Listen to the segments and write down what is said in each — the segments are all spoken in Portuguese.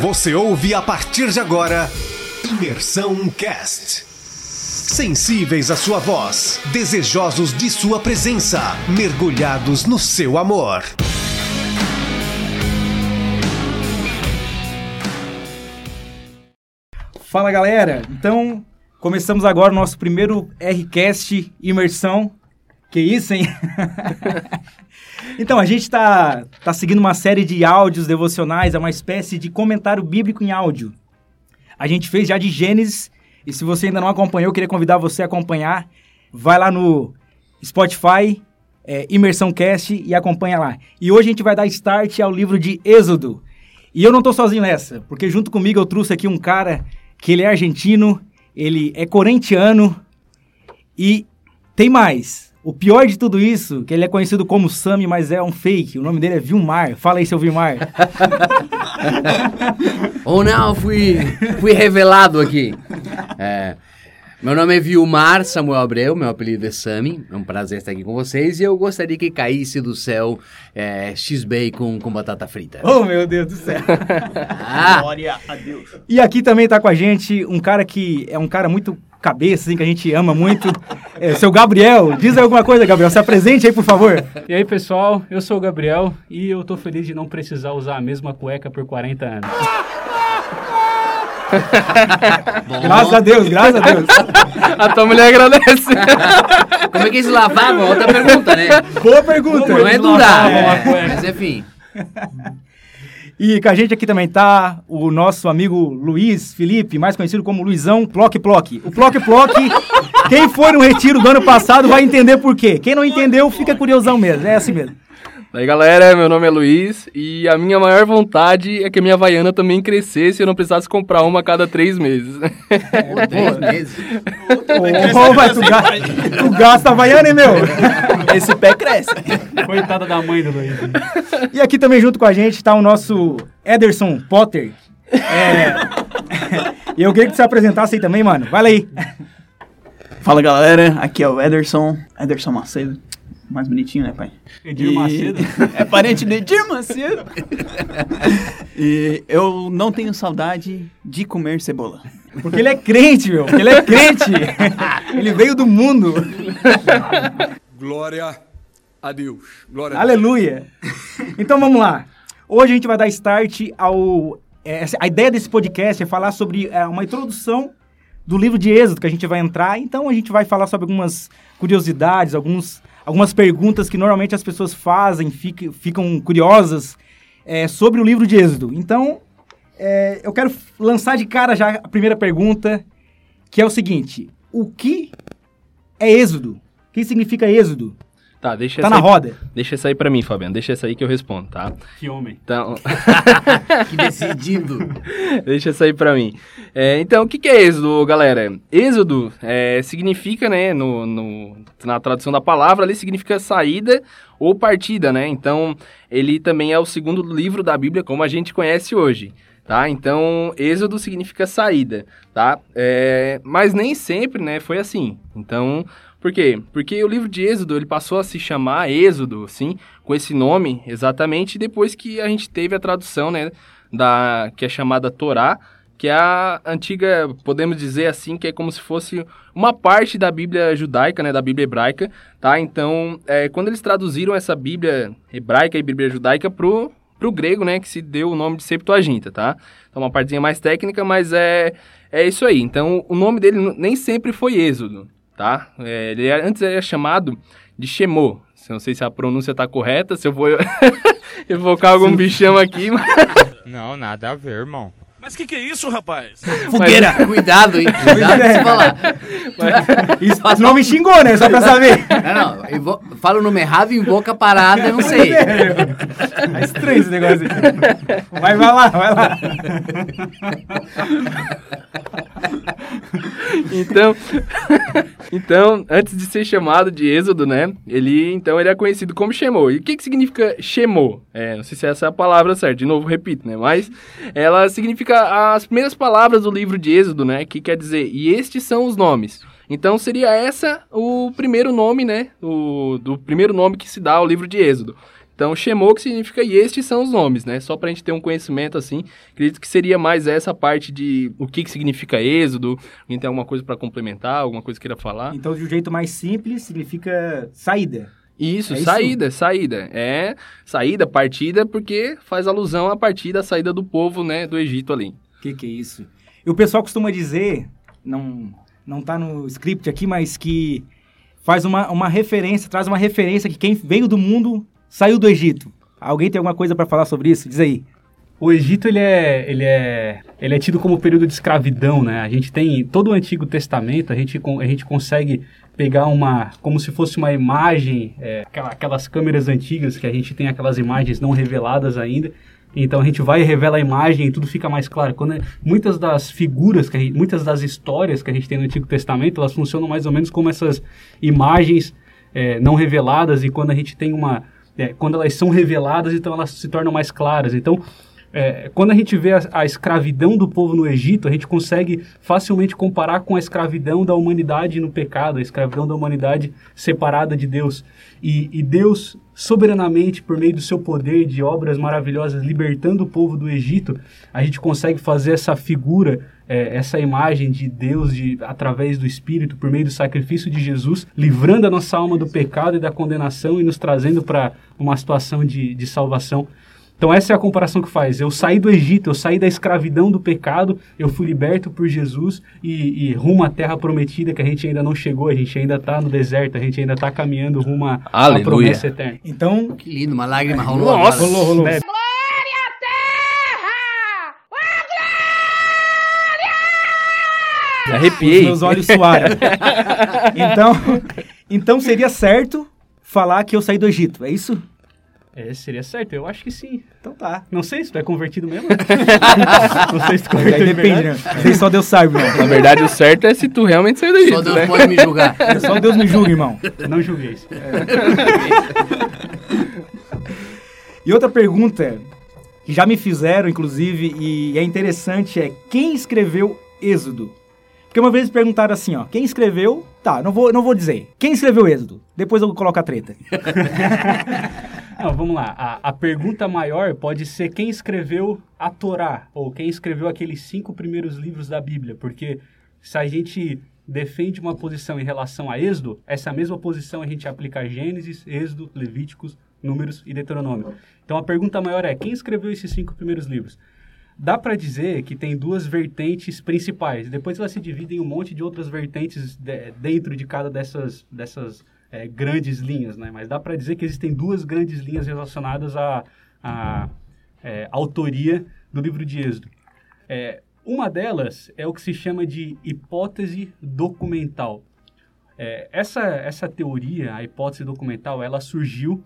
Você ouve a partir de agora Imersão Cast. Sensíveis à sua voz, desejosos de sua presença, mergulhados no seu amor. Fala galera, então começamos agora o nosso primeiro Rcast Imersão. Que isso, hein? então, a gente está tá seguindo uma série de áudios devocionais, é uma espécie de comentário bíblico em áudio. A gente fez já de Gênesis, e se você ainda não acompanhou, eu queria convidar você a acompanhar. Vai lá no Spotify, é, Imersão Cast, e acompanha lá. E hoje a gente vai dar start ao livro de Êxodo. E eu não estou sozinho nessa, porque junto comigo eu trouxe aqui um cara que ele é argentino, ele é corintiano e tem mais. O pior de tudo isso, que ele é conhecido como Sami, mas é um fake. O nome dele é Vilmar. Fala aí, seu Vilmar. Ou não, fui, fui revelado aqui. É, meu nome é Vilmar Samuel Abreu, meu apelido é Sami. É um prazer estar aqui com vocês e eu gostaria que caísse do céu é, X-Bacon com batata frita. Oh, meu Deus do céu. Ah, Glória a Deus. E aqui também tá com a gente um cara que é um cara muito cabeça, assim, que a gente ama muito. É, seu Gabriel, diz aí alguma coisa, Gabriel. Se apresente aí, por favor. E aí, pessoal, eu sou o Gabriel e eu tô feliz de não precisar usar a mesma cueca por 40 anos. Graças a Deus, graças a Deus. a tua mulher agradece. Como é que eles lavavam? Outra pergunta, né? Boa pergunta. Não é durar, é, mas enfim. E com a gente aqui também tá o nosso amigo Luiz Felipe, mais conhecido como Luizão Plock Plock. O Plock Plock, quem foi no retiro do ano passado vai entender por quê. Quem não entendeu, fica curiosão mesmo. É assim mesmo. Daí galera, meu nome é Luiz e a minha maior vontade é que a minha Havaiana também crescesse e eu não precisasse comprar uma a cada três meses. Três meses. Ô, mas tu, ga tu gasta Havaiana, hein, meu? Esse pé cresce. Coitada da mãe do Luiz. E aqui também junto com a gente tá o nosso Ederson Potter. É... e eu queria que você apresentasse aí também, mano. Vai lá aí. Fala galera, aqui é o Ederson, Ederson Macedo. Mais bonitinho, né, pai? Edir E- Macedo? É parente de Edir Macedo. e eu não tenho saudade de comer cebola. Porque ele é crente, meu. Porque ele é crente. ele veio do mundo. Glória a Deus. Glória a Deus. Aleluia. Então vamos lá. Hoje a gente vai dar start ao. é, essa- a ideia desse podcast é falar sobre é, uma introdução do livro de Êxodo que a gente vai entrar. Então a gente vai falar sobre algumas curiosidades, alguns, algumas perguntas que normalmente as pessoas fazem, fica- ficam curiosas é, sobre o livro de Êxodo. Então é, eu quero lançar de cara já a primeira pergunta, que é o seguinte: o que é Êxodo? O que significa Êxodo? Tá, deixa Tá essa na aí, roda. Deixa essa aí pra mim, Fabiano. Deixa essa aí que eu respondo, tá? Que homem. Então, Que decidido. deixa essa aí pra mim. É, então, o que, que é êxodo, galera? Êxodo é, significa, né, no, no- na tradução da palavra, ali significa saída ou partida, né? Então, ele também é o segundo livro da Bíblia, como a gente conhece hoje. Tá? Então, êxodo significa saída, tá? É, mas nem sempre, né, foi assim. Então, por quê? Porque o livro de Êxodo, ele passou a se chamar Êxodo, assim, com esse nome, exatamente depois que a gente teve a tradução, né, da, que é chamada Torá, que é a antiga, podemos dizer assim, que é como se fosse uma parte da Bíblia judaica, né, da Bíblia hebraica, tá? Então, é, quando eles traduziram essa Bíblia hebraica e Bíblia judaica pro, pro grego, né, que se deu o nome de Septuaginta, tá? Então, uma partezinha mais técnica, mas é, é isso aí. Então, o nome dele nem sempre foi Êxodo, tá? É, ele era- antes ele era chamado de Shemô. Não sei se a pronúncia tá correta, se eu vou evocar algum bichão aqui, mas... Não, nada a ver, irmão. Mas o que, que é isso, rapaz? Fogueira. Cuidado, hein? Cuidado com você falar. Isso, não me xingou, né? Só pra saber. Não, não. invo- Fala o nome errado e invoca a parada, eu não sei. É estranho esse negócio aí. Vai, vai lá, vai lá. Então, então, antes de ser chamado de Êxodo, né? Ele, então, ele é conhecido como Shemô. E o que que significa Shemô? É, não sei se essa é a palavra certa, de novo, repito, né? Mas ela significa as primeiras palavras do livro de Êxodo, né? Que quer dizer, e estes são os nomes. Então seria essa o primeiro nome, né? O, do primeiro nome que se dá ao livro de Êxodo. Então, Shemot que significa e estes são os nomes, né? Só pra gente ter um conhecimento assim. Acredito que seria mais essa parte de o que, que significa êxodo. Alguém tem alguma coisa para complementar, alguma coisa queira falar? Então, de um jeito mais simples, significa saída. Isso, É isso? saída, saída. É saída, partida, porque faz alusão à partida, a saída do povo, né, do Egito ali. O que, que é isso? E o pessoal costuma dizer, não, não tá no script aqui, mas que faz uma, uma referência, traz uma referência que quem veio do mundo saiu do Egito. Alguém tem alguma coisa para falar sobre isso? Diz aí. O Egito ele é, ele é, ele é tido como período de escravidão, né? A gente tem todo o Antigo Testamento, a gente, a gente consegue pegar uma, como se fosse uma imagem, é, aquela- aquelas câmeras antigas que a gente tem aquelas imagens não reveladas ainda. Então a gente vai e revela a imagem e tudo fica mais claro. Quando é- muitas das figuras, que gente- muitas das histórias que a gente tem no Antigo Testamento, elas funcionam mais ou menos como essas imagens é, não reveladas e quando a gente tem uma é, quando elas são reveladas, então elas se tornam mais claras. Então, é, quando a gente vê a, a escravidão do povo no Egito, a gente consegue facilmente comparar com a escravidão da humanidade no pecado, a escravidão da humanidade separada de Deus. E, e Deus, soberanamente, por meio do seu poder de obras maravilhosas, libertando o povo do Egito, a gente consegue fazer essa figura, é, essa imagem de Deus de, através do Espírito, por meio do sacrifício de Jesus, livrando a nossa alma do pecado e da condenação e nos trazendo para uma situação de, de salvação. Então essa é a comparação que faz. Eu saí do Egito, eu saí da escravidão do pecado, eu fui liberto por Jesus e, e rumo à terra prometida que a gente ainda não chegou, a gente ainda está no deserto, a gente ainda está caminhando rumo à à promessa eterna. Então, Que lindo, uma lágrima rolou. Nossa! rolou, rolou. Né? Os Arrepiei. meus olhos suaram. então, então seria certo falar que eu saí do Egito, é isso? É, seria certo, eu acho que sim. Então tá. Não sei se tu é convertido mesmo. não sei se tu é Aí convertido de depende, verdade. né? Aí só Deus sabe, irmão. Na verdade, o certo é se tu realmente saiu do Só Deus né? pode me julgar. Só Deus me julga, irmão. Não julgueis. E outra pergunta que já me fizeram, inclusive, e é interessante, é quem escreveu Êxodo? Porque uma vez perguntaram assim, ó, quem escreveu... Tá, não vou, não vou dizer. Quem escreveu Êxodo? Depois eu coloco a treta. Não, vamos lá. A, a pergunta maior pode ser quem escreveu a Torá, ou quem escreveu aqueles cinco primeiros livros da Bíblia, porque se a gente defende uma posição em relação a Êxodo, essa mesma posição a gente aplica a Gênesis, Êxodo, Levíticos, Números e Deuteronômio. Então a pergunta maior é quem escreveu esses cinco primeiros livros? Dá para dizer que tem duas vertentes principais. Depois elas se dividem em um monte de outras vertentes de- dentro de cada dessas, dessas eh, grandes linhas, né? Mas dá para dizer que existem duas grandes linhas relacionadas à, à eh, autoria do livro de Êxodo. Eh, uma delas é o que se chama de hipótese documental. Eh, essa, essa teoria, a hipótese documental, ela surgiu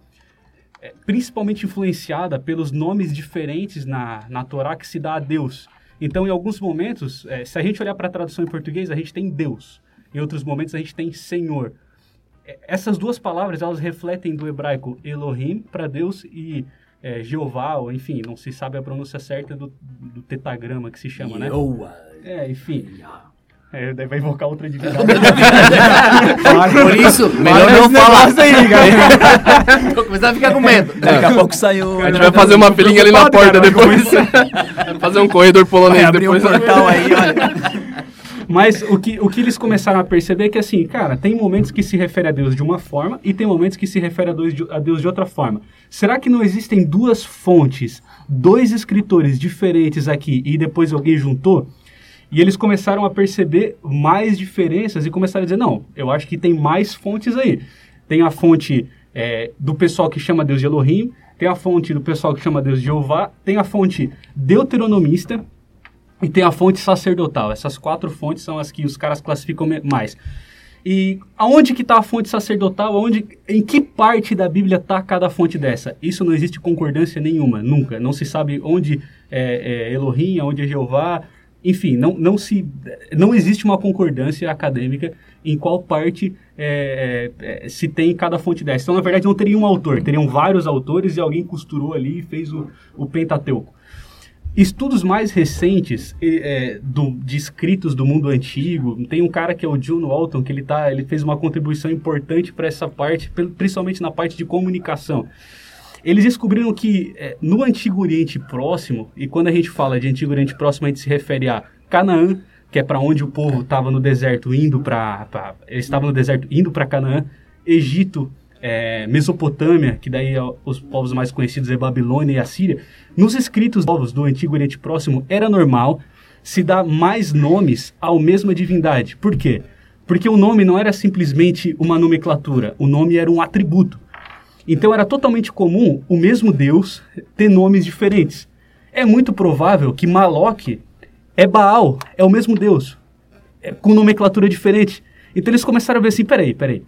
é, principalmente influenciada pelos nomes diferentes na, na Torá que se dá a Deus. Então, em alguns momentos, é, se a gente olhar para a tradução em português, a gente tem Deus. Em outros momentos, a gente tem Senhor. Essas duas palavras, elas refletem do hebraico Elohim para Deus e é, Jeová, ou enfim, não se sabe a pronúncia certa do, do tetagrama que se chama, né? Yoa. É, enfim. É, daí vai invocar outra divindade. Por isso, melhor não falar. aí, galera. Tô começando a ficar com medo. Daqui a pouco saiu. A gente vai fazer uma filinha ali na porta depois. fazer um corredor polonês Vai abrir um depois. portal aí, olha. Mas o que, o que eles começaram a perceber é que, assim, cara, tem momentos que se refere a Deus de uma forma e tem momentos que se refere a Deus de, a Deus de outra forma. Será que não existem duas fontes, dois escritores diferentes aqui e depois alguém juntou? E eles começaram a perceber mais diferenças e começaram a dizer: não, eu acho que tem mais fontes aí. Tem a fonte é, do pessoal que chama Deus de Elohim, tem a fonte do pessoal que chama Deus de Jeová, tem a fonte deuteronomista, e tem a fonte sacerdotal. Essas quatro fontes são as que os caras classificam mais. E aonde que está a fonte sacerdotal? Aonde, em que parte da Bíblia está cada fonte dessa? Isso não existe concordância nenhuma, nunca. Não se sabe onde é, é Elohim, onde é Jeová. Enfim, não, não, se, não existe uma concordância acadêmica em qual parte é, é, é, se tem cada fonte dessa. Então, na verdade, não teria um autor, teriam vários autores e alguém costurou ali e fez o, o Pentateuco. Estudos mais recentes eh, do- de escritos do mundo antigo, tem um cara que é o John Walton, que ele, tá, ele fez uma contribuição importante para essa parte, pri- principalmente na parte de comunicação. eles descobriram que é, no Antigo Oriente Próximo, e quando a gente fala de Antigo Oriente Próximo, a gente se refere a Canaã, que é para onde o povo estava no deserto indo para eles estavam no deserto indo para Canaã, Egito, é, Mesopotâmia, que daí ó, os povos mais conhecidos é Babilônia e Assíria. Nos escritos povos do Antigo Oriente Próximo era normal se dar mais nomes à mesma divindade. Por quê? Porque o nome não era simplesmente uma nomenclatura, o nome era um atributo. Então era totalmente comum o mesmo Deus ter nomes diferentes. É muito provável que Maloque é Baal, é o mesmo Deus, é, com nomenclatura diferente. Então eles começaram a ver assim, peraí, peraí.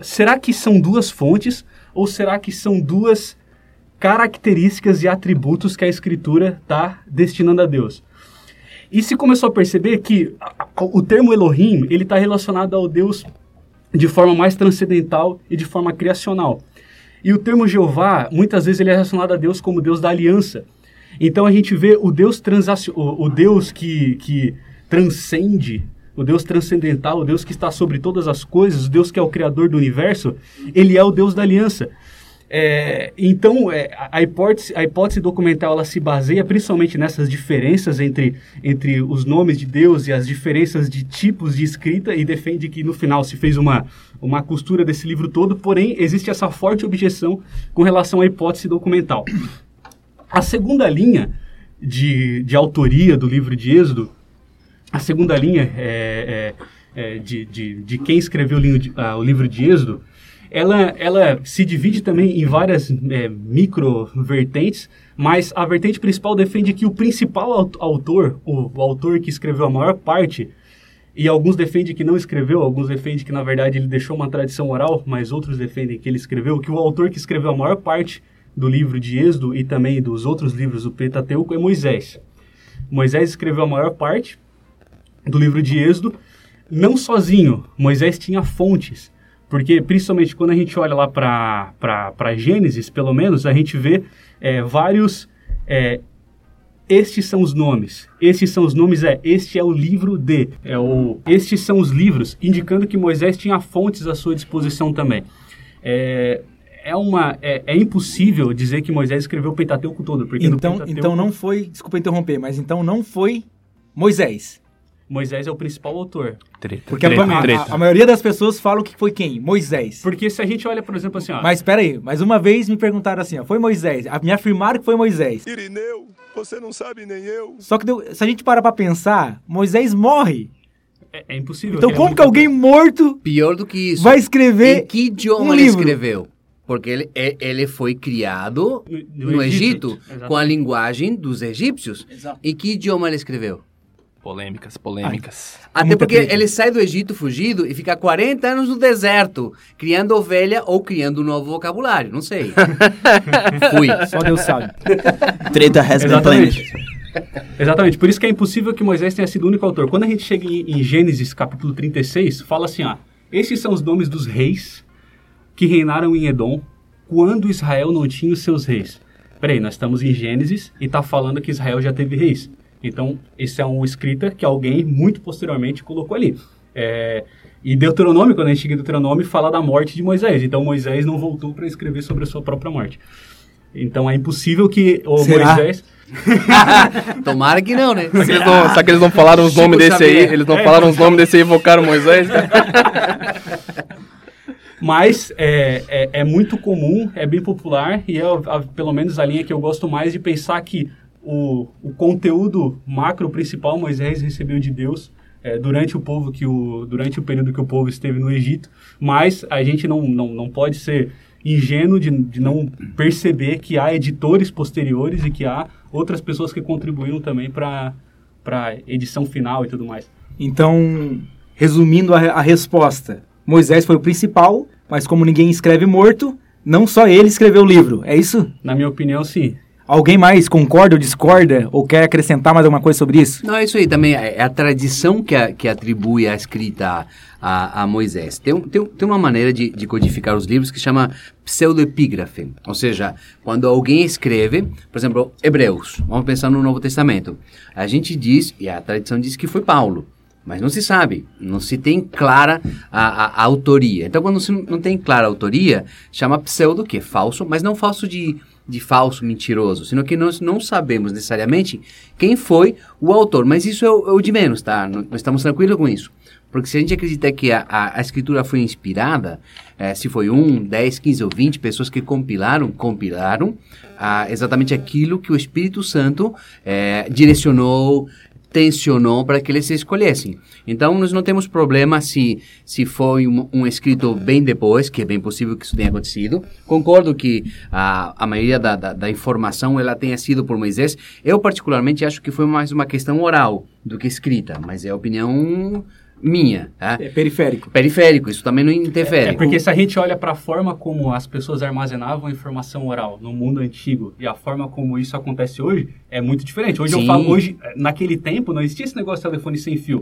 Será que são duas fontes ou será que são duas características e atributos que a escritura está destinando a Deus? E se começou a perceber que o termo Elohim ele está relacionado ao Deus de forma mais transcendental e de forma criacional. E o termo Jeová, muitas vezes ele é relacionado a Deus como Deus da aliança. Então a gente vê o Deus transacio, o, o Deus que, que transcende, o Deus transcendental, o Deus que está sobre todas as coisas, o Deus que é o criador do universo, ele é o Deus da aliança. É, então, é, a, hipótese, a hipótese documental ela se baseia principalmente nessas diferenças entre, entre os nomes de Deus e as diferenças de tipos de escrita e defende que no final se fez uma, uma costura desse livro todo, porém existe essa forte objeção com relação à hipótese documental. A segunda linha de, de autoria do livro de Êxodo, a segunda linha é, é, é de, de, de, quem escreveu o livro de, uh, o livro de Êxodo ela, ela se divide também em várias é, micro-vertentes, mas a vertente principal defende que o principal autor, o, o, autor que escreveu a maior parte, e alguns defendem que não escreveu, alguns defendem que na verdade ele deixou uma tradição oral, mas outros defendem que ele escreveu, que o autor que escreveu a maior parte do livro de Êxodo e também dos outros livros do Pentateuco é Moisés. Moisés escreveu a maior parte do livro de Êxodo, não sozinho, Moisés tinha fontes. Porque, principalmente, quando a gente olha lá para Gênesis, pelo menos, a gente vê é, vários... É, estes são os nomes. Estes são os nomes, é, este é o livro de. É o, estes são os livros, indicando que Moisés tinha fontes à sua disposição também. É, é, uma, é, é, impossível dizer que Moisés escreveu o Pentateuco todo. Porque então, Pentateuco, então não foi, desculpa interromper, mas então não foi Moisés. Moisés é o principal autor. Treta, Porque treta, a, treta. A, a, maioria das pessoas falam que foi quem? Moisés. Porque se a gente olha, por exemplo, assim, ó... Mas espera aí, mais uma vez me perguntaram assim, ó, foi Moisés. Me afirmaram que foi Moisés. Irineu, você não sabe nem eu. Só que deu, se a gente parar pra pensar, Moisés morre. É, é impossível. Então como é que alguém morto... Pior do que isso. Vai escrever Em que idioma um ele livro? escreveu? Porque ele, ele foi criado no, no, no Egito, Egito com a linguagem dos egípcios. Exato. E que idioma ele escreveu? Polêmicas, polêmicas. Ai, Até porque treta. ele sai do Egito fugido e fica 40 anos no deserto, criando ovelha ou criando um novo vocabulário, não sei. Fui. Só Deus sabe. Treta has Exatamente. Exatamente, por isso que é impossível que Moisés tenha sido o único autor. Quando a gente chega em, em Gênesis capítulo 36, fala assim, ó, esses são os nomes dos reis que reinaram em Edom quando Israel não tinha os seus reis. Peraí, nós estamos em Gênesis e está falando que Israel já teve reis. Então, esse é um escrita que alguém muito posteriormente colocou ali. É, e Deuteronômio, quando a gente chega em Deuteronômio, fala da morte de Moisés. Então, Moisés não voltou para escrever sobre a sua própria morte. Então, é impossível que o Será? Moisés... Tomara que não, né? Será que eles não, será que eles não falaram os nomes desse aí? Eles não é, falaram os nomes desse aí e invocaram Moisés? Mas é, é, é, muito comum, é bem popular e é a, pelo menos a linha que eu gosto mais de pensar que o, o conteúdo macro principal Moisés recebeu de Deus é, durante o povo que o durante o período que o povo esteve no Egito, mas a gente não, não, não pode ser ingênuo de, de não perceber que há editores posteriores e que há outras pessoas que contribuíram também para para edição final e tudo mais. Então, resumindo a, a resposta, Moisés foi o principal, mas como ninguém escreve morto, não só ele escreveu o livro, é isso? Na minha opinião, sim. Alguém mais concorda ou discorda ou quer acrescentar mais alguma coisa sobre isso? Não, é isso aí também. É a tradição que, a, que atribui a escrita a, a Moisés. Tem, tem, tem uma maneira de, de codificar os livros que chama pseudoepígrafe. Ou seja, quando alguém escreve, por exemplo, Hebreus, vamos pensar no Novo Testamento. A gente diz, e a tradição diz que foi Paulo. mas não se sabe, não se tem clara a, a, a autoria. Então, quando se não tem clara autoria, chama pseudo, que é falso, mas não falso de, de falso, mentiroso, sino que nós não sabemos necessariamente quem foi o autor. Mas isso é o, é o de menos, tá? Nós estamos tranquilos com isso. Porque se a gente acredita que a, a, a escritura foi inspirada, eh, se foi um, 10, 15 ou 20 pessoas que compilaram, compilaram ah, exatamente aquilo que o Espírito Santo eh, direcionou, tensionou para que eles se escolhessem. Então, nós não temos problema se, se foi um, um escrito bem depois, que é bem possível que isso tenha acontecido. Concordo que a, a maioria da, da, da informação ela tenha sido por Moisés. Eu, particularmente, acho que foi mais uma questão oral do que escrita, mas é opinião minha. Tá? É periférico. Periférico, isso também não interfere. É porque se a gente olha para a forma como as pessoas armazenavam a informação oral no mundo antigo e a forma como isso acontece hoje, é muito diferente. Hoje Sim. eu falo, hoje, eh, naquele tempo, não existia esse negócio de telefone sem fio.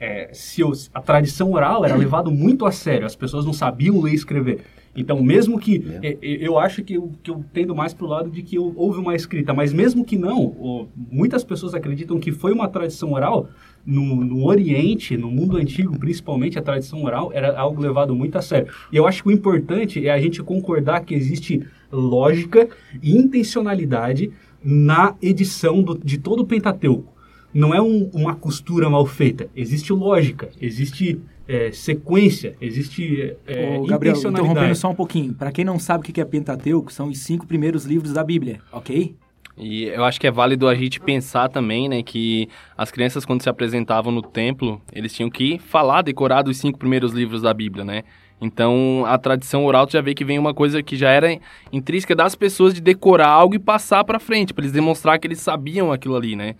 É, se os- a tradição oral era levado muito a sério, as pessoas não sabiam ler e escrever. Então, mesmo que. É. eh, eh, Eu acho que eu, que eu tendo mais pro lado de que eu- houve uma escrita, mas mesmo que não, o- muitas pessoas acreditam que foi uma tradição oral. No, no Oriente, no mundo antigo, principalmente, a tradição oral era algo levado muito a sério. E eu acho que o importante é a gente concordar que existe lógica e intencionalidade na edição do- de todo o Pentateuco. Não é um- uma costura mal feita. Existe lógica, existe é, sequência, existe é, Ô, Gabriel, intencionalidade. interrompendo só um pouquinho. Para quem não sabe o que é Pentateuco, são os cinco primeiros livros da Bíblia, ok? E eu acho que é válido a gente pensar também, né, que as crianças quando se apresentavam no templo, eles tinham que falar, decorar dos cinco primeiros livros da Bíblia, né? Então, a tradição oral tu já vê que vem uma coisa que já era intrínseca das pessoas de decorar algo e passar pra frente, pra eles demonstrar que eles sabiam aquilo ali, né?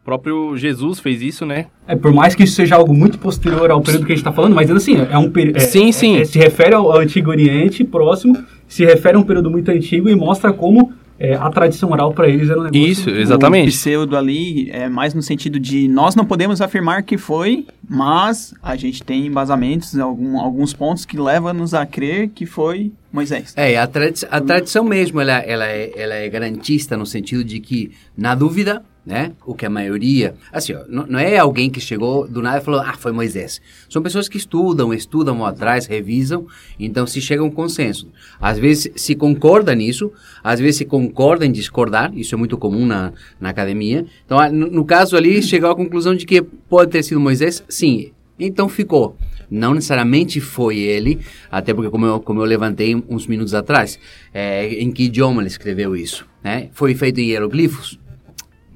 O próprio Jesus fez isso, né? É, por mais que isso seja algo muito posterior ao período que a gente está falando, mas ainda assim, é um período. Sim, sim. se refere ao, ao Antigo Oriente próximo, se refere a um período muito antigo e mostra como é, a tradição oral para eles era um negócio. Isso, O exatamente. pseudo ali é mais no sentido de nós não podemos afirmar que foi, mas a gente tem embasamentos, algum, alguns pontos que levam-nos a crer que foi Moisés. É, a, tradi a tradição mesmo, ela, ela, é, ela é garantista no sentido de que, na dúvida, né, o que a maioria... Assim, ó, não, é alguém que chegou do nada e falou, ah, foi Moisés. São pessoas que estudam, estudam atrás, revisam, então se chega a um consenso. Às vezes se concorda nisso, às vezes se concorda em discordar, isso é muito comum na, na academia. Então, ah, no, no caso ali, chegou à conclusão de que pode ter sido Moisés, sim, então ficou. Não necessariamente foi ele, até porque, como eu, como eu levantei uns minutos atrás, é, em que idioma ele escreveu isso? Né? Foi feito em hieroglifos?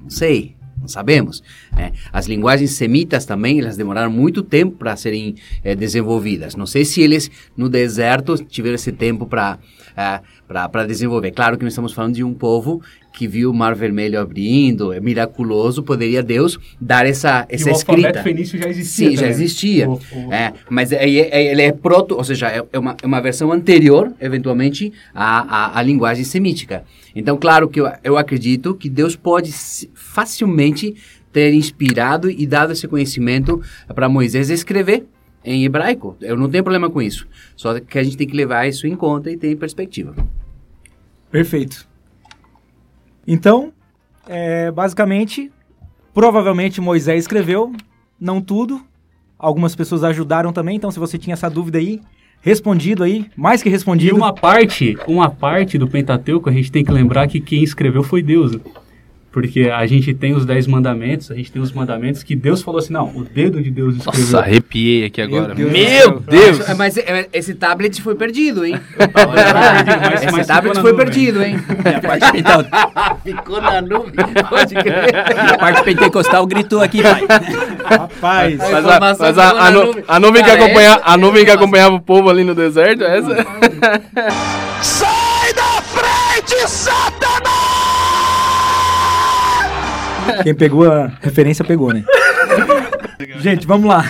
Não sei, não sabemos. né? As linguagens semitas também, elas demoraram muito tempo para serem eh, desenvolvidas. Não sei se eles no deserto tiveram esse tempo para para desenvolver. Claro que nós estamos falando de um povo que viu o Mar Vermelho abrindo, é miraculoso, poderia Deus dar essa, E essa o escrita. alfabeto fenício já existia. Sim, já existia. O- o- É, mas é, é- ele é proto, ou seja, é, é uma, é uma versão anterior, eventualmente, à, à, à linguagem semítica. Então, claro que eu, eu acredito que Deus pode facilmente ter inspirado e dado esse conhecimento para Moisés escrever em hebraico. Eu não tenho problema com isso. Só que a gente tem que levar isso em conta e ter em perspectiva. Perfeito. Então, é, basicamente, provavelmente Moisés escreveu, não tudo. Algumas pessoas ajudaram também, então se você tinha essa dúvida aí, respondido aí, mais que E respondido. uma parte, uma parte do Pentateuco, a gente tem que lembrar que quem escreveu foi Deus. Porque a gente tem os dez mandamentos, a gente tem os mandamentos que Deus falou assim, não, o dedo de Deus escreveu. Nossa, arrepiei aqui agora. Deus Meu do céu. Deus! Mas, mas, é, esse tablet foi perdido, hein? mas- esse mas tablet foi nuvem. perdido, hein? A parte, então, Ficou na nuvem, pode crer. a parte pentecostal gritou aqui, pai. Rapaz, Mas, a, mas a, a, na nu- nuvem. a nuvem que acompanha, a nuvem que acompanhava o povo ali no deserto, é essa? Sai da frente, Satanás! Quem pegou a referência pegou, né? Gente, vamos lá.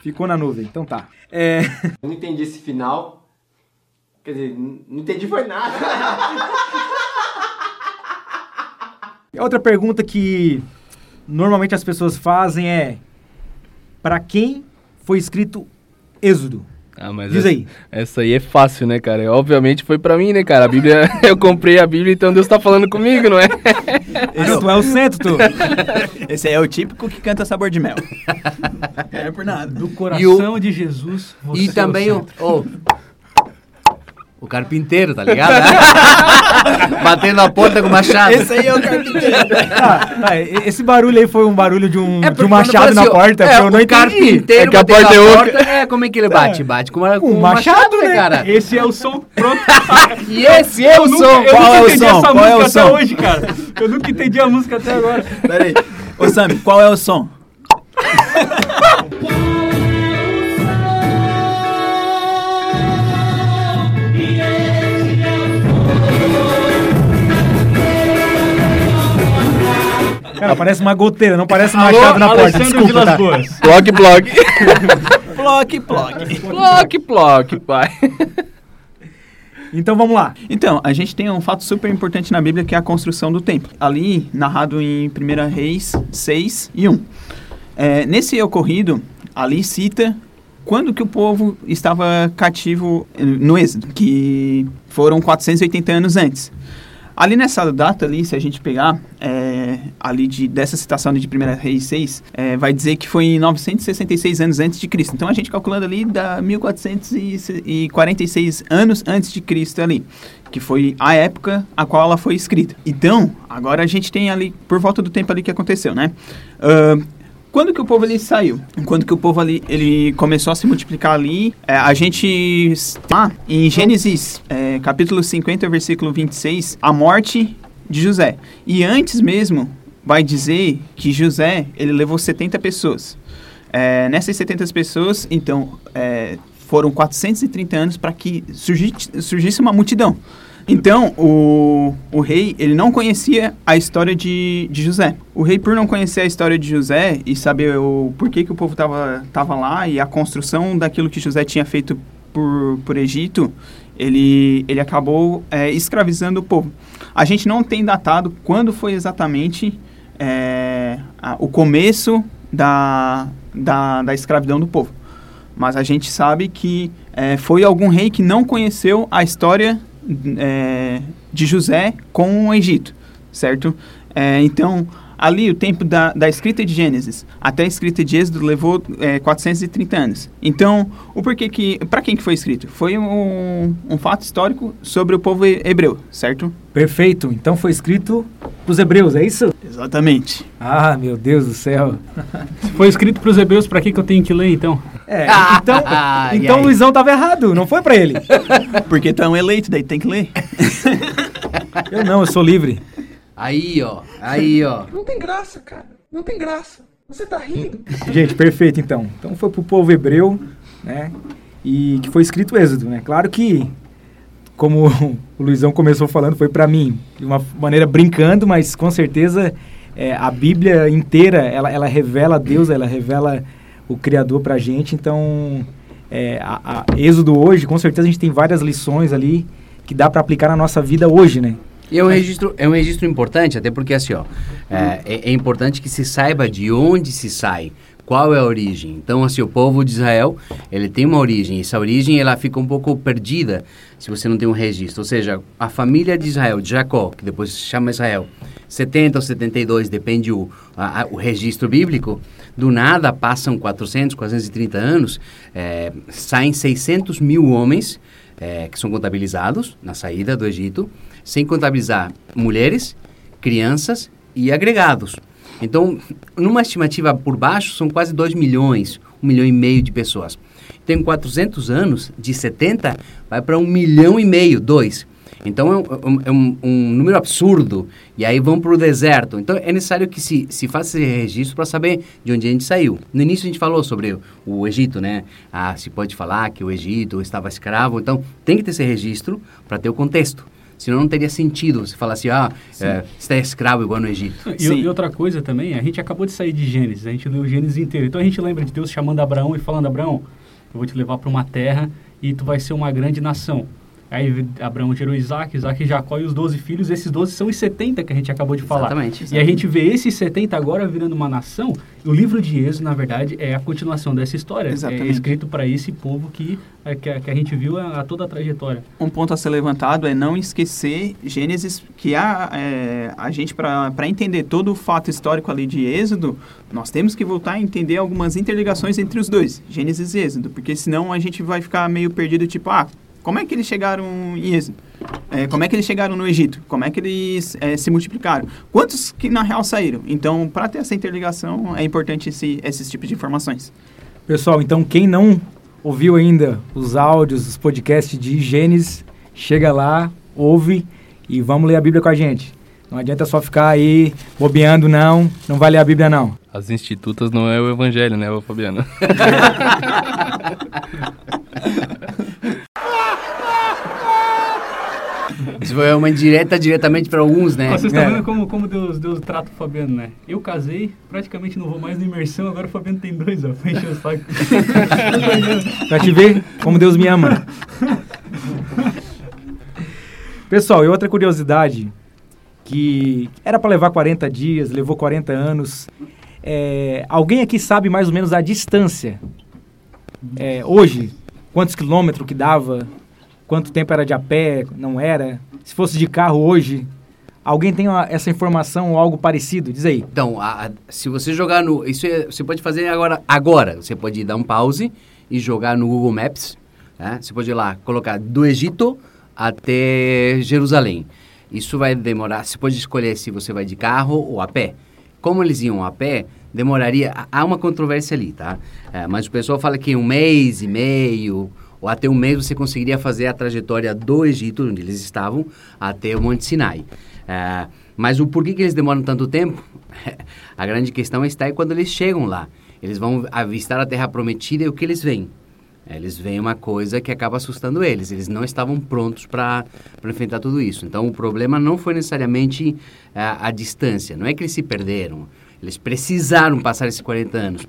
Ficou na nuvem, então tá. É, Eu não entendi esse final. Quer dizer, não entendi foi nada. outra pergunta que normalmente as pessoas fazem é: para quem foi escrito Êxodo? Ah, mas Diz essa, aí. essa aí é fácil, né, cara? Obviamente foi pra mim, né, cara? A Bíblia, eu comprei a Bíblia, então Deus tá falando comigo, não é? Ah, não, tu é o centro, tu. Esse aí é o típico que canta sabor de mel. é por nada. Do coração de Jesus, você E é também o, centro. O, carpinteiro, tá ligado? Batendo a porta com o machado. Esse aí é o carpinteiro. Ah, e- esse barulho aí foi um barulho de um, de um machado na porta, é, porque eu não o entendi. carpinteiro É que a porta é oca. porta, É, como é que ele bate? Bate com, uma, com Um machado, machado, né, né? cara? Esse é o som pronto. E esse é o nunca, som. eu Qual nunca é o entendi som? essa Qual é o música até som? hoje, cara. Eu nunca entendi a música até agora. Pera aí. Ô, Sammy, qual é o som? Cara, parece uma goteira, não parece um Alô, machado na porta. Alessandro Desculpa, Vilas tá? Boas. Block, block. Ploque, ploque. block, block, pai. Então vamos lá. Então, a gente tem um fato super importante na Bíblia que é a construção do templo. Ali, narrado em 1 Reis 6 e 1. É, nesse ocorrido, ali cita quando que o povo estava cativo eh, no Êxodo, que foram 480 anos antes. Ali nessa data ali, se a gente pegar, é, ali de, dessa citação de 1 Reis 6, é, vai dizer que foi em 966 anos antes de Cristo. Então a gente calculando ali dá 1446 anos antes de Cristo ali, que foi a época a qual ela foi escrita. Então, agora a gente tem ali, por volta do tempo ali que aconteceu, né? Ahn, quando que o povo ali saiu? Quando que o povo ali ele começou a se multiplicar ali? é, a gente tá em Gênesis é, capítulo 50, versículo 26, a morte de José. E antes mesmo vai dizer que José ele levou 70 pessoas. É, nessas 70 pessoas, então, é, foram 430 anos para que surgisse, surgisse uma multidão. Então, o, o rei, ele não conhecia a história de, de José. O rei, por não conhecer a história de José e saber o porquê que o povo estava tava lá e a construção daquilo que José tinha feito por, por Egito, ele, ele acabou é, escravizando o povo. A gente não tem datado quando foi exatamente é, a- o começo da, da, da escravidão do povo. Mas a gente sabe que é, foi algum rei que não conheceu a história é, de José com o Egito, certo? É, então, ali o tempo da, da escrita de Gênesis até a escrita de Êxodo levou é, 430 anos. Então, o porquê que, para quem que foi escrito? Foi um, um fato histórico sobre o povo he- hebreu, certo? Perfeito. Então foi escrito pros hebreus, é isso? Exatamente. Ah, meu Deus do céu. Foi escrito para os hebreus, para que, que eu tenho que ler então? É, então, Ah, então o Luizão tava errado, não foi pra ele. Porque tão eleito, daí tem que ler. Eu não, eu sou livre. Aí, ó. Aí, ó. Não tem graça, cara. Não tem graça. Você tá rindo. Gente, perfeito então. Então foi pro povo hebreu, né? E que foi escrito o Êxodo, né? Claro que, como o Luizão começou falando, foi pra mim de uma maneira brincando, mas com certeza é, a Bíblia inteira ela, ela revela Deus, ela revela o Criador pra gente. Então, é, a, a Êxodo hoje, com certeza a gente tem várias lições ali que dá pra aplicar na nossa vida hoje, né? E é um registro, é um registro importante, até porque assim, ó, é, é- é importante que se saiba de onde se sai, qual é a origem. Então, assim, o povo de Israel, ele tem uma origem, essa origem ela fica um pouco perdida se você não tem um registro. Ou seja, a família de Israel, de Jacó, que depois se chama Israel, 70 ou 72, depende o, a- a- o registro bíblico, do nada passam 400, 430 anos, é, saem 600 mil homens é, que são contabilizados na saída do Egito, sem contabilizar mulheres, crianças e agregados. Então, numa estimativa por baixo, são quase 2 milhões, 1 milhão e meio de pessoas. Então, em 400 anos, de 70, vai para 1 milhão e meio, 2. Então, é um, é um- um número absurdo. E aí vão para o deserto. Então, é necessário que se, se faça esse registro para saber de onde a gente saiu. No início, a gente falou sobre o, o Egito, né? Ah, se pode falar que o Egito estava escravo. Então, tem que ter esse registro para ter o contexto. Senão não teria sentido você falar assim, ah, é, você é escravo igual no Egito. E, e outra coisa também, a gente acabou de sair de Gênesis, a gente leu Gênesis inteiro. Então a gente lembra de Deus chamando Abraão e falando: Abraão, eu vou te levar para uma terra e tu vai ser uma grande nação. Aí Abraão gerou Isaac, Isaac e Jacó e os 12 filhos. Esses 12 são os 70 que a gente acabou de falar. Exatamente. E a gente vê esses 70 agora virando uma nação. O livro de Êxodo, na verdade, é a continuação dessa história. É Exatamente. escrito para esse povo que, é, que, a, que a gente viu a, a toda a trajetória. Um ponto a ser levantado é não esquecer Gênesis, que a, é, a gente, para entender todo o fato histórico ali de Êxodo, nós temos que voltar a entender algumas interligações entre os dois, Gênesis e Êxodo, porque senão a gente vai ficar meio perdido, tipo, ah, como é que eles chegaram em Êxodo? É, como é que eles chegaram no Egito? Como é que eles é, se multiplicaram? Quantos que na real saíram? Então, para ter essa interligação, é importante esse, esses tipos de informações. Pessoal, então quem não ouviu ainda os áudios, os podcasts de Gênesis, chega lá, ouve e vamos ler a Bíblia com a gente. Não adianta só ficar aí bobeando, não. Não vai ler a Bíblia, não. As institutas não é o evangelho, né, Fabiano? Isso foi uma indireta diretamente para alguns, né? Vocês estão É. vendo como, como Deus, Deus trata o Fabiano, né? Eu casei, praticamente não vou mais na imersão, agora o Fabiano tem dois, ó. Foi encher o saco. Pra te ver como Deus me ama. Pessoal, e outra curiosidade, que era para levar 40 dias, levou 40 anos. É, alguém aqui sabe mais ou menos a distância? É, hoje, quantos quilômetros que dava? Quanto tempo era de a pé? Não era? Se fosse de carro hoje, alguém tem uma- essa informação ou algo parecido? Diz aí. Então, a- a- se você jogar no. Isso é- você pode fazer agora. Agora, você pode dar um pause e jogar no Google Maps. né? Você pode ir lá, colocar do Egito até Jerusalém. Isso vai demorar. Você pode escolher se você vai de carro ou a pé. Como eles iam a pé, demoraria. há- uma controvérsia ali, tá? É, mas o pessoal fala que um mês e meio ou até um mês você conseguiria fazer a trajetória do Egito, onde eles estavam, até o Monte Sinai. É, mas o porquê que eles demoram tanto tempo? a grande questão está quando eles chegam lá. Eles vão avistar a Terra Prometida e o que eles veem? Eles veem uma coisa que acaba assustando eles. Eles não estavam prontos para enfrentar tudo isso. Então, o problema não foi necessariamente a, a distância. Não é que eles se perderam. Eles precisaram passar esses 40 anos.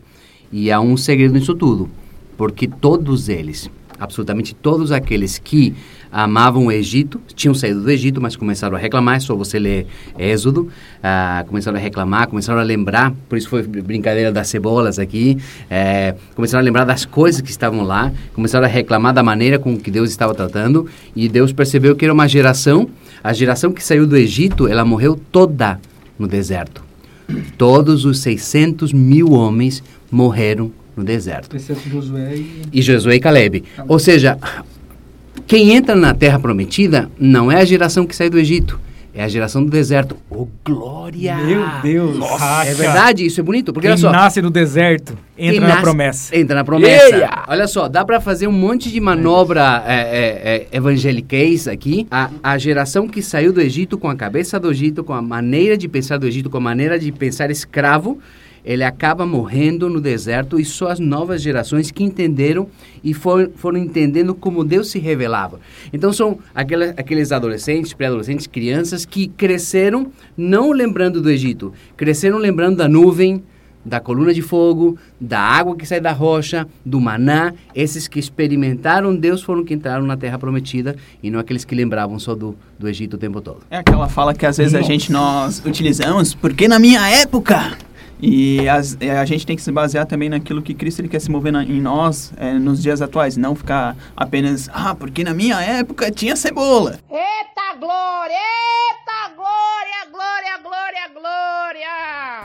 E há um segredo nisso tudo. Porque todos eles, absolutamente todos aqueles que amavam o Egito, tinham saído do Egito, mas começaram a reclamar, é só você ler Êxodo, ah, começaram a reclamar, começaram a lembrar, por isso foi brincadeira das cebolas aqui, eh, começaram a lembrar das coisas que estavam lá, começaram a reclamar da maneira com que Deus estava tratando, e Deus percebeu que era uma geração, a geração que saiu do Egito, ela morreu toda no deserto. Todos os 600 mil homens morreram no deserto Exceto Josué e... e Josué e Caleb. Ou seja, quem entra na terra prometida não é a geração que sai do Egito, é a geração do deserto. Oh, glória! Meu Deus! É verdade, isso é bonito, porque Quem olha só. nasce no deserto, entra na promessa. Entra na promessa. Yeah! Olha só, dá pra fazer um monte de manobra é, é, é, evangeliquez aqui. A, a geração que saiu do Egito com a cabeça do Egito, com a maneira de pensar do Egito, com a maneira de pensar escravo, ele acaba morrendo no deserto e só as novas gerações que entenderam e foram, foram entendendo como Deus se revelava. Então são aqueles adolescentes, pré-adolescentes, crianças que cresceram não lembrando do Egito, cresceram lembrando da nuvem, da coluna de fogo, da água que sai da rocha, do maná. Esses que experimentaram Deus foram que entraram na terra prometida e não aqueles que lembravam só do, do Egito o tempo todo. É aquela fala que às vezes a gente nós utilizamos, porque na minha época. E as- é, a gente tem que se basear também naquilo que Cristo ele quer se mover na- em nós é, nos dias atuais, não ficar apenas, ah, porque na minha época tinha cebola. Eita glória! Eita glória! Glória, glória,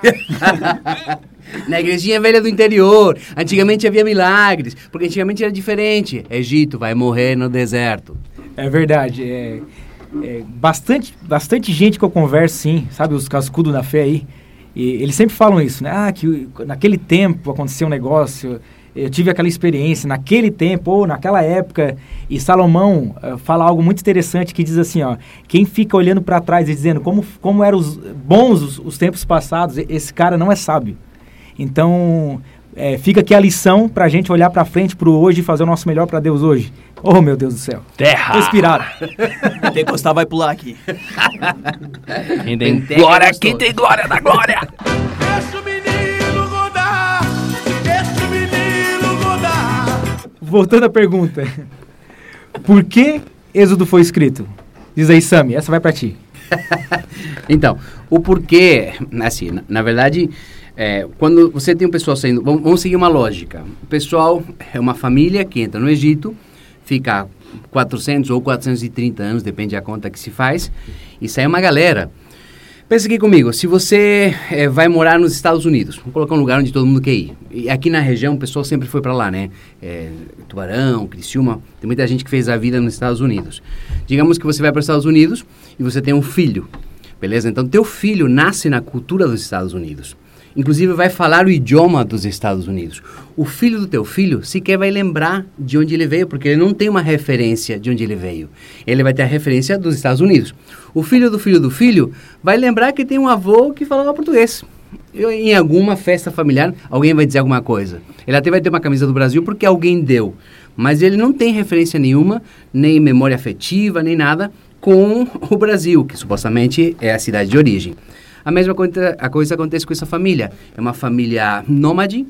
glória! Na igrejinha velha do interior, antigamente havia milagres, porque antigamente era diferente. Egito vai morrer no deserto. É verdade. É, é bastante, bastante gente que eu converso, sim, sabe, os cascudos da fé aí. E eles sempre falam isso, né? Ah, que naquele tempo aconteceu um negócio, eu tive aquela experiência naquele tempo ou naquela época. E Salomão eh, fala algo muito interessante que diz assim, ó, quem fica olhando para trás e dizendo como, como eram os, bons os, os tempos passados, esse cara não é sábio. Então, eh, fica aqui a lição para a gente olhar para frente, para o hoje e fazer o nosso melhor para Deus hoje. Oh, meu Deus do céu. Terra! Inspirado. Pentecostal vai pular aqui. Quem tem Penteca glória, gostou. quem tem glória da glória! Deixa o menino rodar, deixa o menino rodar. Voltando à pergunta. Por que Êxodo foi escrito? Diz aí, Sami, essa vai pra ti. Então, o porquê, assim, na, na verdade, é, quando você tem um pessoal saindo, vamos, vamos seguir uma lógica. O pessoal é uma família que entra no Egito, fica 400 ou 430 anos, depende da conta que se faz, e sai uma galera. Pensa aqui comigo, se você é, vai morar nos Estados Unidos, vamos colocar um lugar onde todo mundo quer ir. E aqui na região o pessoal sempre foi para lá, né? É, Tubarão, Criciúma, tem muita gente que fez a vida nos Estados Unidos. Digamos que você vai para os Estados Unidos e você tem um filho, beleza? Então teu filho nasce na cultura dos Estados Unidos. Inclusive vai falar o idioma dos Estados Unidos. O filho do teu filho sequer vai lembrar de onde ele veio, porque ele não tem uma referência de onde ele veio. Ele vai ter a referência dos Estados Unidos. O filho do filho do filho vai lembrar que tem um avô que falava português. Eu, em alguma festa familiar, alguém vai dizer alguma coisa. Ele até vai ter uma camisa do Brasil porque alguém deu. Mas ele não tem referência nenhuma, nem memória afetiva, nem nada com o Brasil, que supostamente é a cidade de origem. A mesma coisa, a coisa acontece com essa família. É uma família nômade,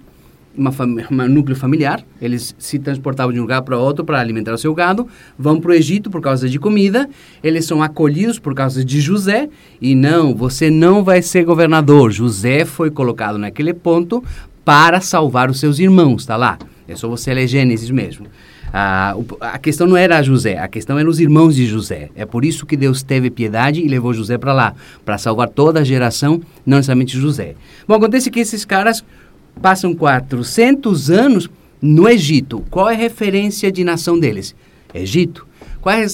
uma um núcleo familiar. Eles se transportavam de um lugar para outro para alimentar o seu gado. Vão para o Egito por causa de comida. Eles são acolhidos por causa de José. E não, você não vai ser governador. José foi colocado naquele ponto para salvar os seus irmãos, tá lá. É só você ler Gênesis mesmo. A questão não era José, a questão eram os irmãos de José. É por isso que Deus teve piedade e levou José para lá, para salvar toda a geração, não necessariamente José. Bom, acontece que esses caras passam 400 anos no Egito. Qual é a referência de nação deles? Egito. Qual é,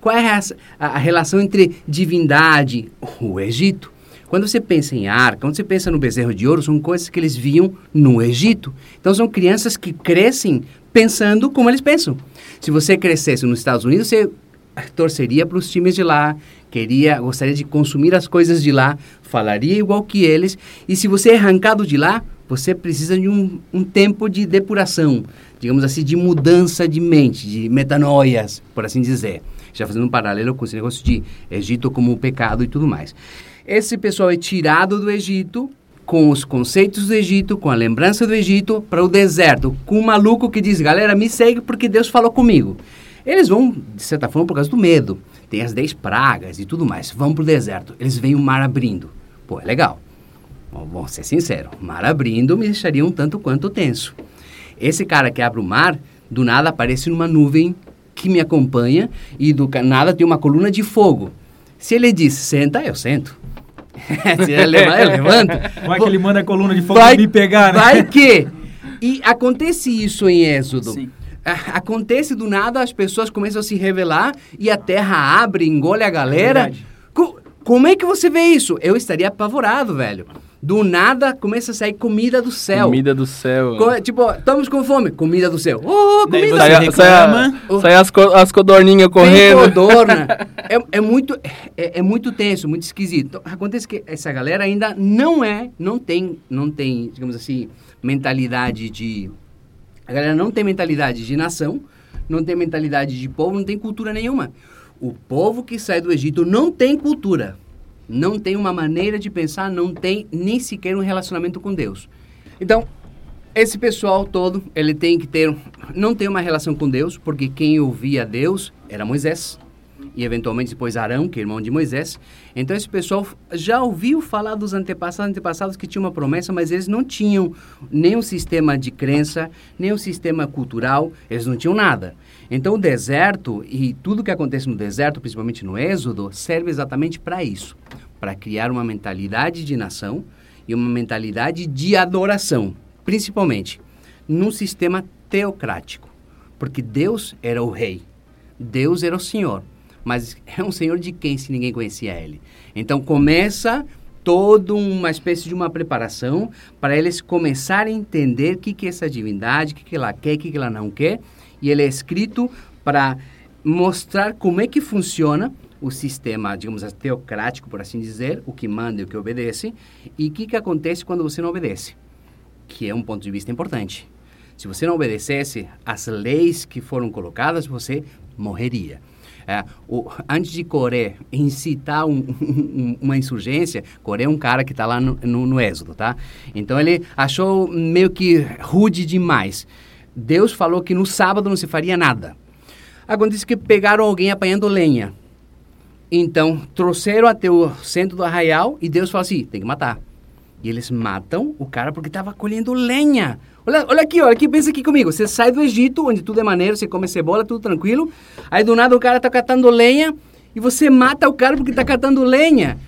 qual é a, a relação entre divindade, o Egito? Quando você pensa em arca, quando você pensa no bezerro de ouro, são coisas que eles viam no Egito. Então são crianças que crescem pensando como eles pensam. Se você crescesse nos Estados Unidos, você torceria para os times de lá, queria, gostaria de consumir as coisas de lá, falaria igual que eles. E se você é arrancado de lá, você precisa de um, um tempo de depuração, digamos assim, de mudança de mente, de metanoias, por assim dizer. Já fazendo um paralelo com esse negócio de Egito como pecado e tudo mais. Esse pessoal é tirado do Egito com os conceitos do Egito, com a lembrança do Egito, para o deserto, com um maluco que diz, galera, me segue porque Deus falou comigo. Eles vão, de certa forma, por causa do medo. Tem as 10 pragas e tudo mais. Vão para o deserto. Eles veem o mar abrindo. Pô, é legal. Bom, vou ser sincero, mar abrindo me deixaria um tanto quanto tenso. Esse cara que abre o mar, do nada aparece numa nuvem que me acompanha e do nada tem uma coluna de fogo. Se ele diz, senta, eu sento. Se ele levar, eu levanto. Vai que ele manda a coluna de fogo Vai- me pegar, né? Vai que... E acontece isso em Êxodo. Sim. Acontece do nada, as pessoas começam a se revelar e a terra abre, engole a galera. Co- como é que você vê isso? Eu estaria apavorado, velho. Do nada começa a sair comida do céu. Comida do céu. Co- tipo, estamos com fome. Comida do céu. Oh, Daí comida você do Sai, céu. sai, reclama. sai as, co- as codorninhas Tem correndo. codorna. é, é muito é, é muito tenso, muito esquisito. Então, acontece que essa galera ainda não é, não tem, não tem, digamos assim, mentalidade de a galera não tem mentalidade de nação, não tem mentalidade de povo, não tem cultura nenhuma. O povo que sai do Egito não tem cultura, não tem uma maneira de pensar, não tem nem sequer um relacionamento com Deus. Então, esse pessoal todo, ele tem que ter, não tem uma relação com Deus, porque quem ouvia Deus era Moisés. E eventualmente depois Arão, que é irmão de Moisés. Então esse pessoal já ouviu falar dos antepassados, antepassados que tinham uma promessa, mas eles não tinham nem um sistema de crença, nem um sistema cultural, eles não tinham nada. Então o deserto e tudo que acontece no deserto, principalmente no Êxodo, serve exatamente para isso, para criar uma mentalidade de nação e uma mentalidade de adoração, principalmente num sistema teocrático, porque Deus era o rei, Deus era o Senhor, mas é um Senhor de quem se ninguém conhecia ele. Então começa toda uma espécie de uma preparação para eles começarem a entender o que, que é essa divindade, o que, que ela quer, o que, que ela não quer, e ele é escrito para mostrar como é que funciona o sistema, digamos, assim, teocrático, por assim dizer, o que manda e o que obedece, e o que, que acontece quando você não obedece, que é um ponto de vista importante. Se você não obedecesse às leis que foram colocadas, você morreria. É, o, antes de Coré incitar um, um, uma insurgência, Coré é um cara que está lá no, no, no, Êxodo, tá? Então ele achou meio que rude demais. Deus falou que no sábado não se faria nada. Acontece que pegaram alguém apanhando lenha. Então, trouxeram até o centro do arraial e Deus falou assim: tem que matar. E eles matam o cara porque estava colhendo lenha. Olha, olha aqui, olha aqui, pensa aqui comigo. Você sai do Egito, onde tudo é maneiro, você come cebola, tudo tranquilo. Aí do nada o cara tá catando lenha e você mata o cara porque tá catando lenha.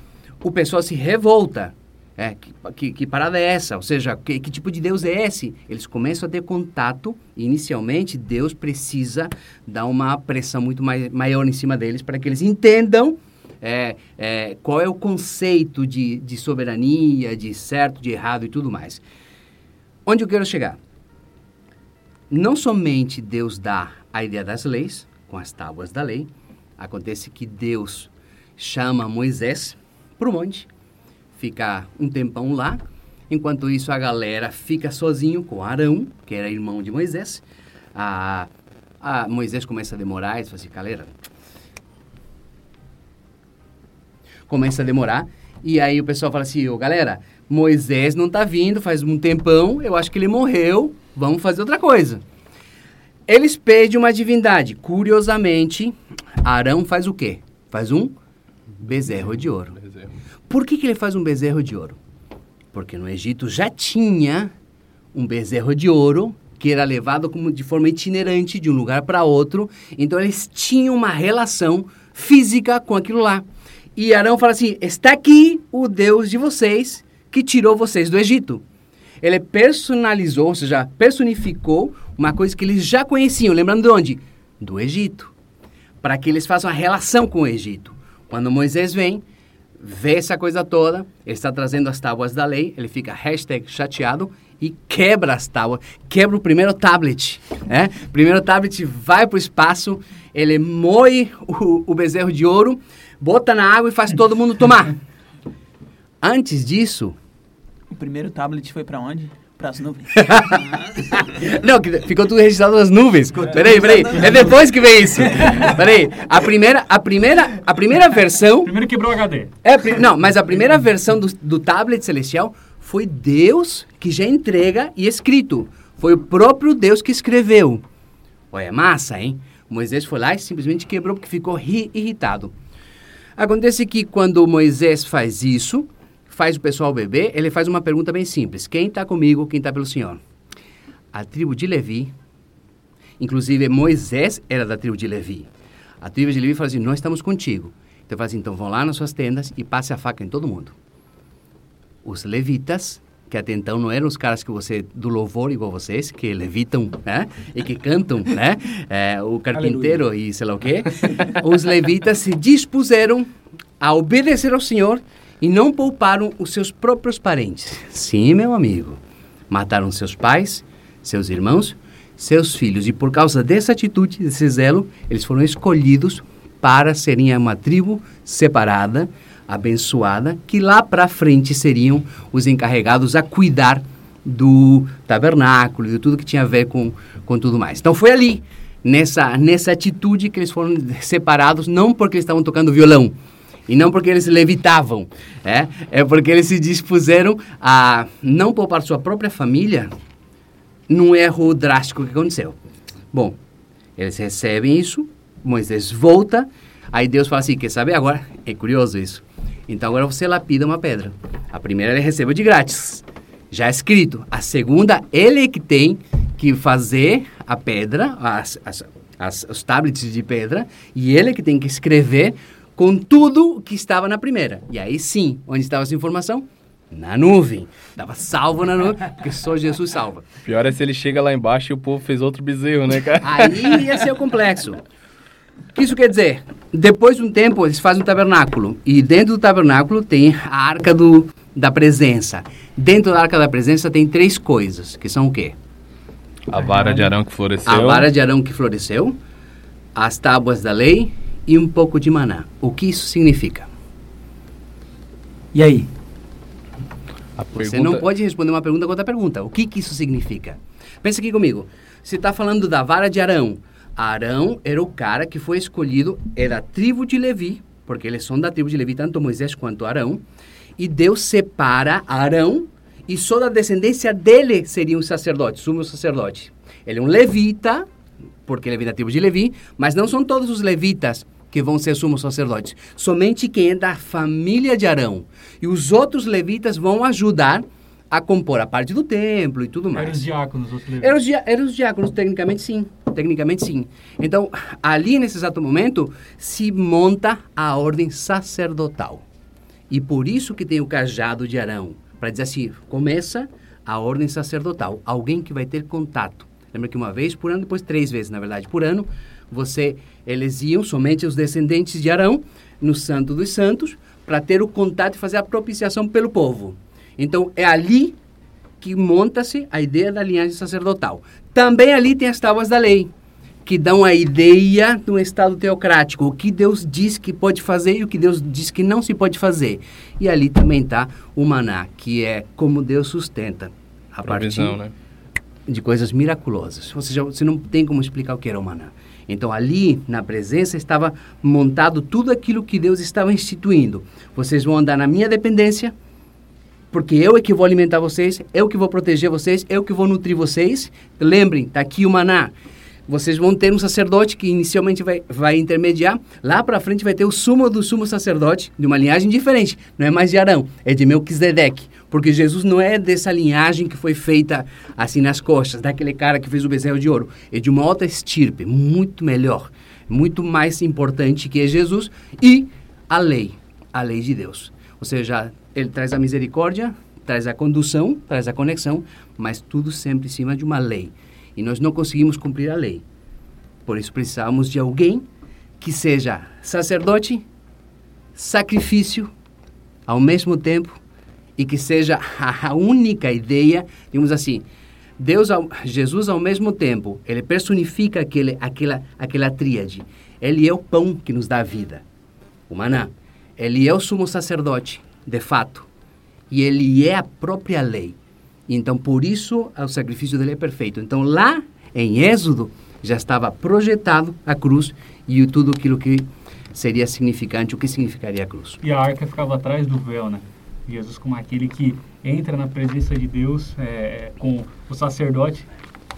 O pessoal se revolta. É, que, que, que parada é essa? Ou seja, que, que tipo de Deus é esse? Eles começam a ter contato e inicialmente Deus precisa dar uma pressão muito mai, maior em cima deles para que eles entendam é, é, qual é o conceito de, de soberania, de certo, de errado e tudo mais. Onde eu quero chegar? Não somente Deus dá a ideia das leis, com as tábuas da lei, acontece que Deus chama Moisés para o monte, fica um tempão lá, enquanto isso a galera fica sozinho com Arão, que era irmão de Moisés. A, a Moisés começa a demorar e fala assim, galera, começa a demorar. E aí o pessoal fala assim, ô galera, Moisés não tá vindo faz um tempão, eu acho que ele morreu, vamos fazer outra coisa. Eles pedem uma divindade. Curiosamente, Arão faz o quê? Faz um bezerro de ouro. Por que, que ele faz um bezerro de ouro? Porque no Egito já tinha um bezerro de ouro que era levado como de forma itinerante de um lugar para outro. Então eles tinham uma relação física com aquilo lá. E Arão fala assim: está aqui o Deus de vocês que tirou vocês do Egito. Ele personalizou, ou seja, personificou uma coisa que eles já conheciam. Lembrando de onde? Do Egito. Para que eles façam a relação com o Egito. Quando Moisés vem, vê essa coisa toda, ele está trazendo as tábuas da lei, ele fica hashtag chateado e quebra as tábuas, quebra o primeiro tablet, né? Primeiro tablet vai para o espaço, ele moe o, o bezerro de ouro, bota na água e faz todo mundo tomar. Antes disso... O primeiro tablet foi para onde? Para as nuvens. Não, ficou tudo registrado nas nuvens. Peraí, peraí. É depois que vem isso. Peraí. A primeira, a primeira, a primeira versão... Primeiro quebrou o HD. É, não, mas a primeira versão do, do tablet celestial foi Deus que já entrega e escrito. Foi o próprio Deus que escreveu. Olha, é massa, hein? Moisés foi lá e simplesmente quebrou porque ficou ri- irritado. Acontece que quando Moisés faz isso, faz o pessoal beber, ele faz uma pergunta bem simples. Quem está comigo, quem está pelo Senhor? A tribo de Levi, inclusive Moisés era da tribo de Levi. A tribo de Levi fala assim, nós estamos contigo. Então fala assim, então vão lá nas suas tendas e passe a faca em todo mundo. Os levitas, que até então não eram os caras que você, do louvor igual vocês, que levitam, né? E que cantam, né? É, o carpinteiro e sei lá o quê. Os levitas se dispuseram a obedecer ao Senhor e não pouparam os seus próprios parentes. Sim, meu amigo. Mataram seus pais, seus irmãos, seus filhos. E por causa dessa atitude, desse zelo, eles foram escolhidos para serem uma tribo separada, abençoada, que lá para frente seriam os encarregados a cuidar do tabernáculo de tudo que tinha a ver com, com tudo mais. Então foi ali, nessa, nessa atitude, que eles foram separados, não porque eles estavam tocando violão, e não porque eles levitavam, é, é porque eles se dispuseram a não poupar sua própria família num erro drástico que aconteceu. Bom, eles recebem isso, Moisés volta, aí Deus fala assim, quer saber agora? É curioso isso. Então agora você lapida uma pedra. A primeira ele recebeu de grátis, já escrito. A segunda, ele é que tem que fazer a pedra, as, as, as, os tablets de pedra, e ele é que tem que escrever com tudo que estava na primeira. E aí sim, onde estava essa informação? Na nuvem. Estava salvo na nuvem, porque só Jesus salva. Pior é se ele chega lá embaixo e o povo fez outro bezerro, né, cara? Aí ia ser o complexo. O que isso quer dizer? Depois de um tempo, eles fazem um tabernáculo. E dentro do tabernáculo tem a arca do, da presença. Dentro da arca da presença tem três coisas, que são o quê? A vara de Arão que floresceu. A vara de Arão que floresceu, as tábuas da lei e um pouco de maná. O que isso significa? E aí? A Você pergunta- não pode responder uma pergunta com outra pergunta. O que, que isso significa? Pensa aqui comigo. Você está falando da vara de Arão. Arão era o cara que foi escolhido, era a tribo de Levi, porque eles são da tribo de Levi, tanto Moisés quanto Arão. E Deus separa Arão e só da descendência dele seria um sacerdote, sumo sacerdote. Ele é um levita, porque ele vem da tribo de Levi, mas não são todos os levitas que vão ser sumos sacerdotes. Somente quem é da família de Arão. E os outros levitas vão ajudar a compor a parte do templo e tudo mais. Eram os diáconos, os levitas. Eram os, dia- eram os diáconos, tecnicamente sim. Tecnicamente sim. Então, ali nesse exato momento, se monta a ordem sacerdotal. E por isso que tem o cajado de Arão. Para dizer assim, começa a ordem sacerdotal. Alguém que vai ter contato. Lembra que uma vez por ano, depois três vezes, na verdade, por ano, você, eles iam, somente os descendentes de Arão, no Santo dos Santos, para ter o contato e fazer a propiciação pelo povo. Então, é ali que monta-se a ideia da linhagem sacerdotal. Também ali tem as tábuas da lei, que dão a ideia de um Estado teocrático, o que Deus diz que pode fazer e o que Deus diz que não se pode fazer. E ali também está o maná, que é como Deus sustenta a Provisão, partir né? De coisas miraculosas. Ou seja, você não tem como explicar o que era o maná. Então ali, na presença, estava montado tudo aquilo que Deus estava instituindo. Vocês vão andar na minha dependência, porque eu é que vou alimentar vocês, eu que vou proteger vocês, eu que vou nutrir vocês. Lembrem, está aqui o maná. Vocês vão ter um sacerdote que inicialmente vai, vai intermediar. Lá para frente vai ter o sumo do sumo sacerdote, de uma linhagem diferente. Não é mais de Arão, é de Melquisedeque. Porque Jesus não é dessa linhagem que foi feita assim nas costas, daquele cara que fez o bezerro de ouro. É de uma outra estirpe, muito melhor, muito mais importante que é Jesus. E a lei, a lei de Deus. Ou seja, ele traz a misericórdia, traz a condução, traz a conexão, mas tudo sempre em cima de uma lei. E nós não conseguimos cumprir a lei. Por isso precisamos de alguém que seja sacerdote, sacrifício, ao mesmo tempo, e que seja a única ideia, digamos assim, Deus, Jesus ao mesmo tempo, ele personifica aquele, aquela, aquela tríade. Ele é o pão que nos dá vida, o maná. Ele é o sumo sacerdote, de fato. E ele é a própria lei. Então, por isso, o sacrifício dele é perfeito. Então, lá em Êxodo, já estava projetado a cruz e tudo aquilo que seria significante, o que significaria a cruz. E a arca ficava atrás do véu, né? Jesus como aquele que entra na presença de Deus é, com o sacerdote.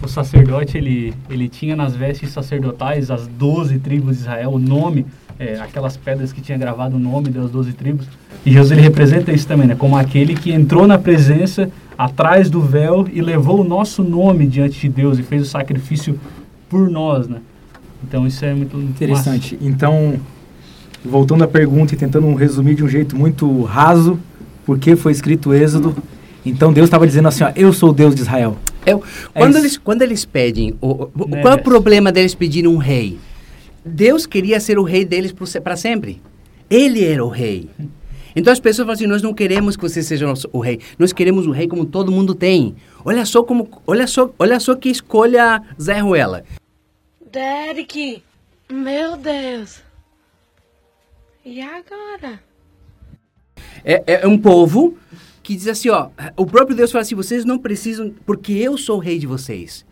O sacerdote, ele, ele tinha nas vestes sacerdotais as doze tribos de Israel, o nome, é, aquelas pedras que tinha gravado o nome das doze tribos. E Jesus, ele representa isso também, né? Como aquele que entrou na presença atrás do véu e levou o nosso nome diante de Deus e fez o sacrifício por nós, né? Então isso é muito Interessante. Então, voltando à pergunta e tentando resumir de um jeito muito raso, por que foi escrito Êxodo? Então Deus estava dizendo assim, ó, eu sou o Deus de Israel. Eu, É quando, isso. eles, quando eles pedem, o, o- Né, qual é o Bess? problema deles pedirem um rei? Deus queria ser o rei deles para sempre. Ele era o rei. Então as pessoas falam assim: nós não queremos que você seja o nosso- o rei. Nós queremos o rei como todo mundo tem. Olha só como, olha só, olha só que escolha Zé Ruela. Derek, meu Deus. E agora? É, é um povo que diz assim, ó, o próprio Deus fala assim, vocês não precisam, porque eu sou o rei de vocês.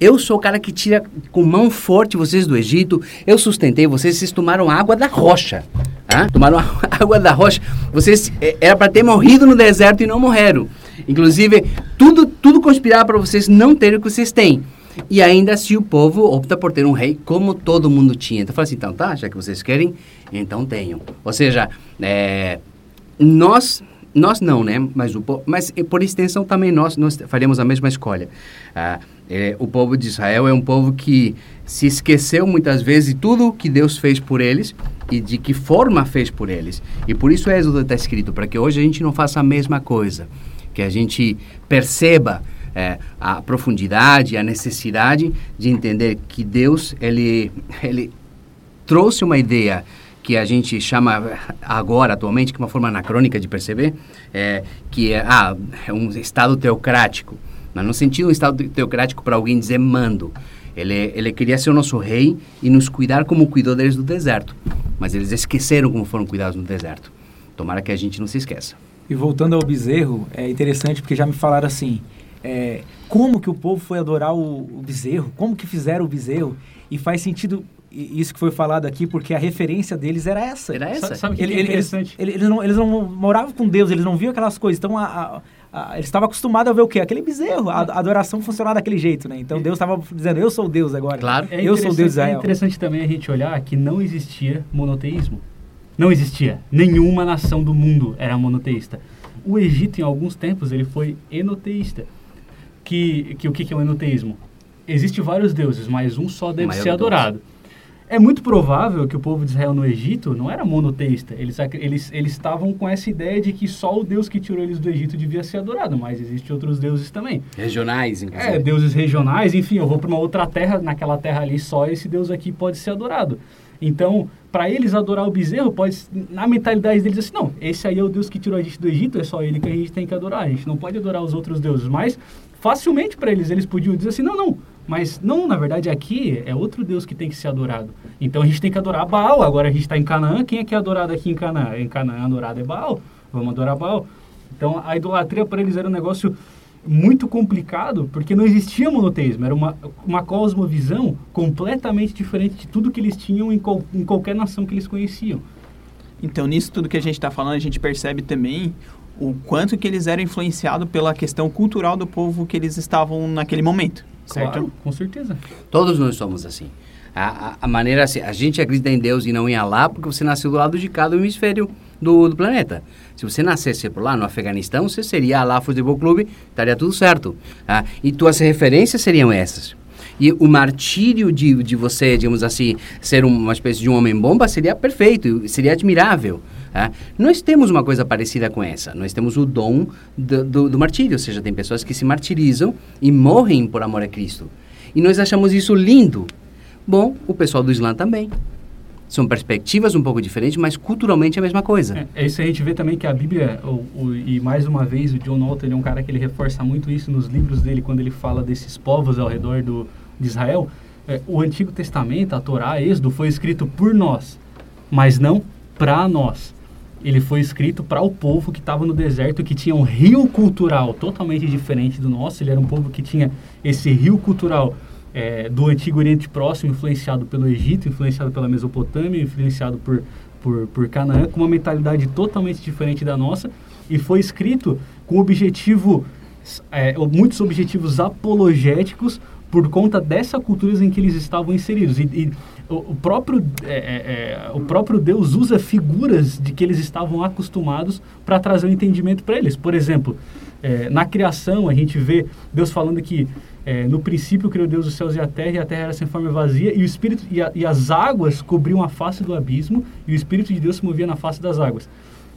Eu sou o cara que tira com mão forte vocês do Egito. Eu sustentei vocês, vocês tomaram água da rocha. ah? Tomaram água da rocha. Vocês é, era para ter morrido no deserto e não morreram. Inclusive, tudo tudo conspirava para vocês não terem o que vocês têm. E ainda assim o povo opta por ter um rei como todo mundo tinha. Então fala assim, então tá, já que vocês querem, então tenham. Ou seja, é, nós nós não, né? Mas o mas eh, por extensão também nós nós faremos a mesma escolha. Ah, eh, o povo de Israel é um povo que se esqueceu muitas vezes de tudo que Deus fez por eles e de que forma fez por eles. E por isso Êxodo está escrito para que hoje a gente não faça a mesma coisa, que a gente perceba eh, a profundidade, a necessidade de entender que Deus ele ele trouxe uma ideia que a gente chama agora, atualmente, que é uma forma anacrônica de perceber, é, que é, ah, é um Estado teocrático. Mas no sentido um Estado teocrático para alguém dizer mando. Ele, ele queria ser o nosso rei e nos cuidar como cuidou deles do deserto. Mas eles esqueceram como foram cuidados no deserto. Tomara que a gente não se esqueça. E voltando ao bezerro, é interessante porque já me falaram assim, é, como que o povo foi adorar o, o bezerro? Como que fizeram o bezerro? E faz sentido isso que foi falado aqui, porque a referência deles era essa. Era essa? Sabe- sabe o que Ele- que é ele- eles, interessante? ele- eles, não, eles não moravam com Deus, eles não viam aquelas coisas. Então, a, a- a- eles estavam acostumados a ver o quê? Aquele bezerro. A, a adoração funcionava daquele jeito, né? Então, Deus estava dizendo, eu sou Deus agora. Claro. É eu sou Deus de interessante- Israel. É interessante também a gente olhar que não existia monoteísmo. Não existia. Nenhuma nação do mundo era monoteísta. O Egito, em alguns tempos, ele foi enoteísta. Que, que o que que é o enoteísmo? Existem vários deuses, mas um só deve ser Deus. É muito provável que o povo de Israel no Egito não era monoteísta. Eles, eles, eles estavam com essa ideia de que só o Deus que tirou eles do Egito devia ser adorado, mas existem outros deuses também. Regionais, inclusive. É, deuses regionais, enfim, eu vou para uma outra terra, naquela terra ali só esse deus aqui pode ser adorado. Então, para eles adorar o bezerro, pode na mentalidade deles assim, não, esse aí é o deus que tirou a gente do Egito, é só ele que a gente tem que adorar, a gente não pode adorar os outros deuses, mas facilmente para eles eles podiam dizer assim, não, não, mas não, na verdade aqui é outro deus que tem que ser adorado. Então a gente tem que adorar Baal, agora a gente está em Canaã, quem é que é adorado aqui em Canaã? Em Canaã adorado é Baal, vamos adorar Baal. Então a idolatria para eles era um negócio muito complicado, porque não existia monoteísmo, era uma, uma cosmovisão completamente diferente de tudo que eles tinham em, qual- em qualquer nação que eles conheciam. Então, nisso tudo que a gente está falando, a gente percebe também o quanto que eles eram influenciados pela questão cultural do povo que eles estavam naquele momento, certo? Claro, com certeza. Todos nós somos assim. A, a, a maneira assim, a gente acredita em Deus e não em Alá porque você nasceu do lado de cada hemisfério do, do planeta. Se você nascesse por lá, no Afeganistão, você seria Alá Futebol Clube, estaria tudo certo. Ah, e tuas referências seriam essas. E o martírio de, de você, digamos assim, ser uma espécie de um homem-bomba seria perfeito, seria admirável. Ah. Nós temos uma coisa parecida com essa. Nós temos o dom do, do, do martírio, ou seja, tem pessoas que se martirizam e morrem por amor a Cristo. E nós achamos isso lindo. Bom, o pessoal do Islã também. São perspectivas um pouco diferentes, mas culturalmente é a mesma coisa. É, é isso a gente vê também que a Bíblia, o, o- e mais uma vez o John Walton, é um cara que ele reforça muito isso nos livros dele, quando ele fala desses povos ao redor do, de Israel. É, o Antigo Testamento, a Torá, Êxodo, foi escrito por nós, mas não para nós. Ele foi escrito para o povo que estava no deserto, que tinha um rio cultural totalmente diferente do nosso. Ele era um povo que tinha esse rio cultural é, do Antigo Oriente Próximo, influenciado pelo Egito, influenciado pela Mesopotâmia, influenciado por, por, por Canaã, com uma mentalidade totalmente diferente da nossa, e foi escrito com objetivo, é, muitos objetivos apologéticos por conta dessa cultura em que eles estavam inseridos. E, e o, próprio, é, é, é, o próprio Deus usa figuras de que eles estavam acostumados para trazer o entendimento para eles. Por exemplo, é, na criação, a gente vê Deus falando que é, no princípio criou Deus os céus e a terra, e a terra era sem forma e vazia, e, o espírito, e, a- e as águas cobriam a face do abismo, e o Espírito de Deus se movia na face das águas.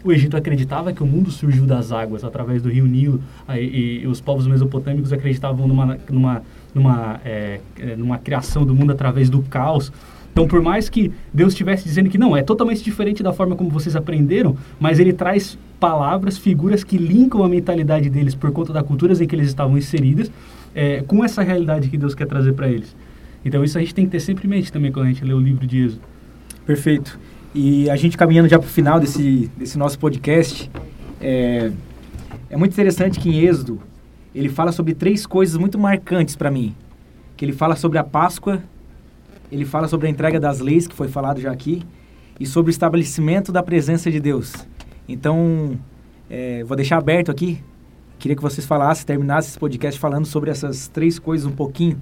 O Egito acreditava que o mundo surgiu das águas, através do rio Nilo, e, e os povos mesopotâmicos acreditavam numa, numa, numa, é, numa criação do mundo através do caos. Então, por mais que Deus estivesse dizendo que não, é totalmente diferente da forma como vocês aprenderam, mas ele traz palavras, figuras que linkam a mentalidade deles por conta das culturas em que eles estavam inseridas, é, com essa realidade que Deus quer trazer para eles. Então, isso a gente tem que ter sempre em mente também quando a gente lê o livro de Êxodo. Perfeito. E a gente caminhando já para o final desse, desse nosso podcast, é, é muito interessante que em Êxodo ele fala sobre três coisas muito marcantes para mim. Que ele fala sobre a Páscoa, ele fala sobre a entrega das leis, que foi falado já aqui, e sobre o estabelecimento da presença de Deus. Então, é, vou deixar aberto aqui. Queria que vocês falassem, terminassem esse podcast falando sobre essas três coisas um pouquinho.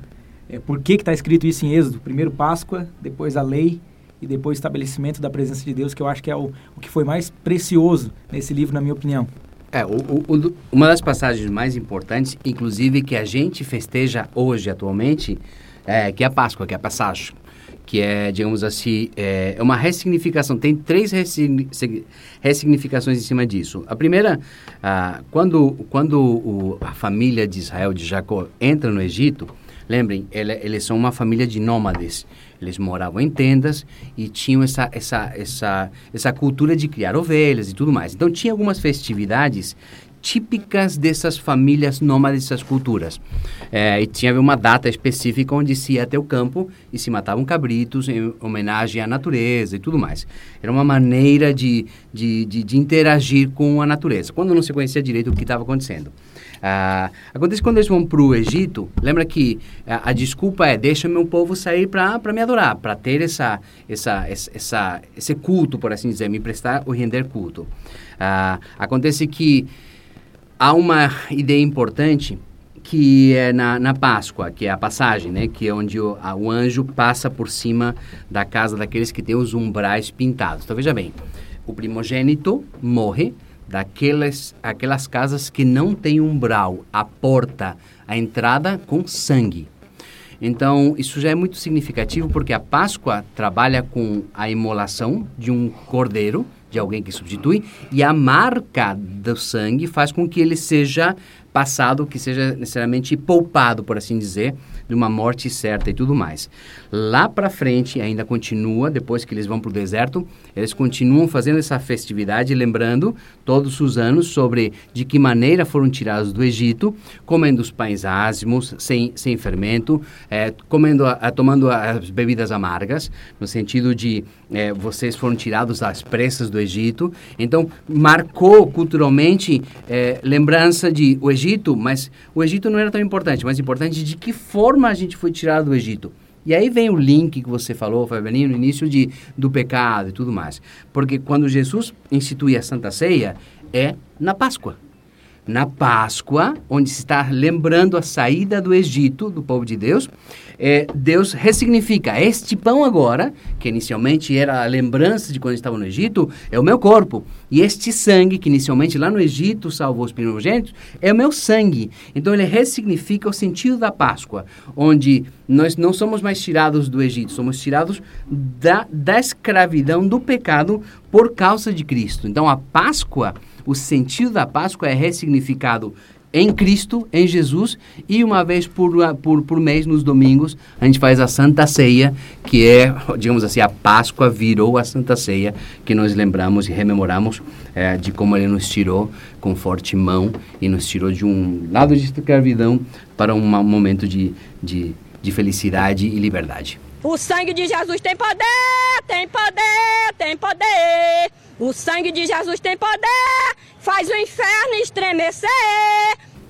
É, por que está escrito isso em Êxodo? Primeiro Páscoa, depois a lei e depois o estabelecimento da presença de Deus, que eu acho que é o, o que foi mais precioso nesse livro, na minha opinião. É, o, o- uma das passagens mais importantes, inclusive que a gente festeja hoje, atualmente, é, que é a Páscoa, que é a passagem, que é, digamos assim, é, é uma ressignificação. Tem três ressigni- sig- ressignificações em cima disso. A primeira, ah, quando, quando o- a família de Israel, de Jacó, entra no Egito, lembrem, ele- eles são uma família de nômades. Eles moravam em tendas e tinham essa, essa, essa, essa cultura de criar ovelhas e tudo mais. Então, tinha algumas festividades típicas dessas famílias nômades, dessas culturas. É, e tinha uma data específica onde se ia até o campo e se matavam cabritos em homenagem à natureza e tudo mais. Era uma maneira de, de, de, de interagir com a natureza, quando não se conhecia direito o que estava acontecendo. Ah, acontece quando eles vão para o Egito, lembra que a, a desculpa é deixa meu povo sair para me adorar, para ter essa, essa, essa, esse culto, por assim dizer, me prestar ou render culto. Ah, acontece que há uma ideia importante que é na, na Páscoa, que é a passagem, né? Que é onde o, a, o anjo passa por cima da casa daqueles que têm os umbrais pintados. Então, veja bem, o primogênito morre daquelas aquelas casas que não têm umbral, a porta, a entrada com sangue. Então, isso já é muito significativo porque a Páscoa trabalha com a imolação de um cordeiro, de alguém que substitui, e a marca do sangue faz com que ele seja passado, que seja necessariamente poupado, por assim dizer, de uma morte certa e tudo mais. Lá para frente, ainda continua, depois que eles vão para o deserto, eles continuam fazendo essa festividade, lembrando todos os anos sobre de que maneira foram tirados do Egito, comendo os pães ázimos, sem, sem fermento, é, comendo, tomando as bebidas amargas, no sentido de é, vocês foram tirados das pressas do Egito. Então, marcou culturalmente é, lembrança de o Egito, mas o Egito não era tão importante, mas importante de que forma a gente foi tirado do Egito. E aí vem o link que você falou, Fabianinho, no início de, do pecado e tudo mais. Porque quando Jesus institui a Santa Ceia, é na Páscoa na Páscoa, onde se está lembrando a saída do Egito, do povo de Deus, é, Deus ressignifica este pão agora, que inicialmente era a lembrança de quando estava no Egito, é o meu corpo. E este sangue, que inicialmente lá no Egito salvou os primogênitos, é o meu sangue. Então ele ressignifica o sentido da Páscoa, onde nós não somos mais tirados do Egito, somos tirados da, da escravidão, do pecado, por causa de Cristo. Então a Páscoa o sentido da Páscoa é ressignificado em Cristo, em Jesus, e uma vez por, por, por mês, nos domingos, a gente faz a Santa Ceia, que é, digamos assim, a Páscoa virou a Santa Ceia, que nós lembramos e rememoramos é, de como ele nos tirou com forte mão e nos tirou de um lado de escravidão para um momento de, de, de felicidade e liberdade. O sangue de Jesus tem poder, tem poder, tem poder. O sangue de Jesus tem poder, faz o inferno estremecer.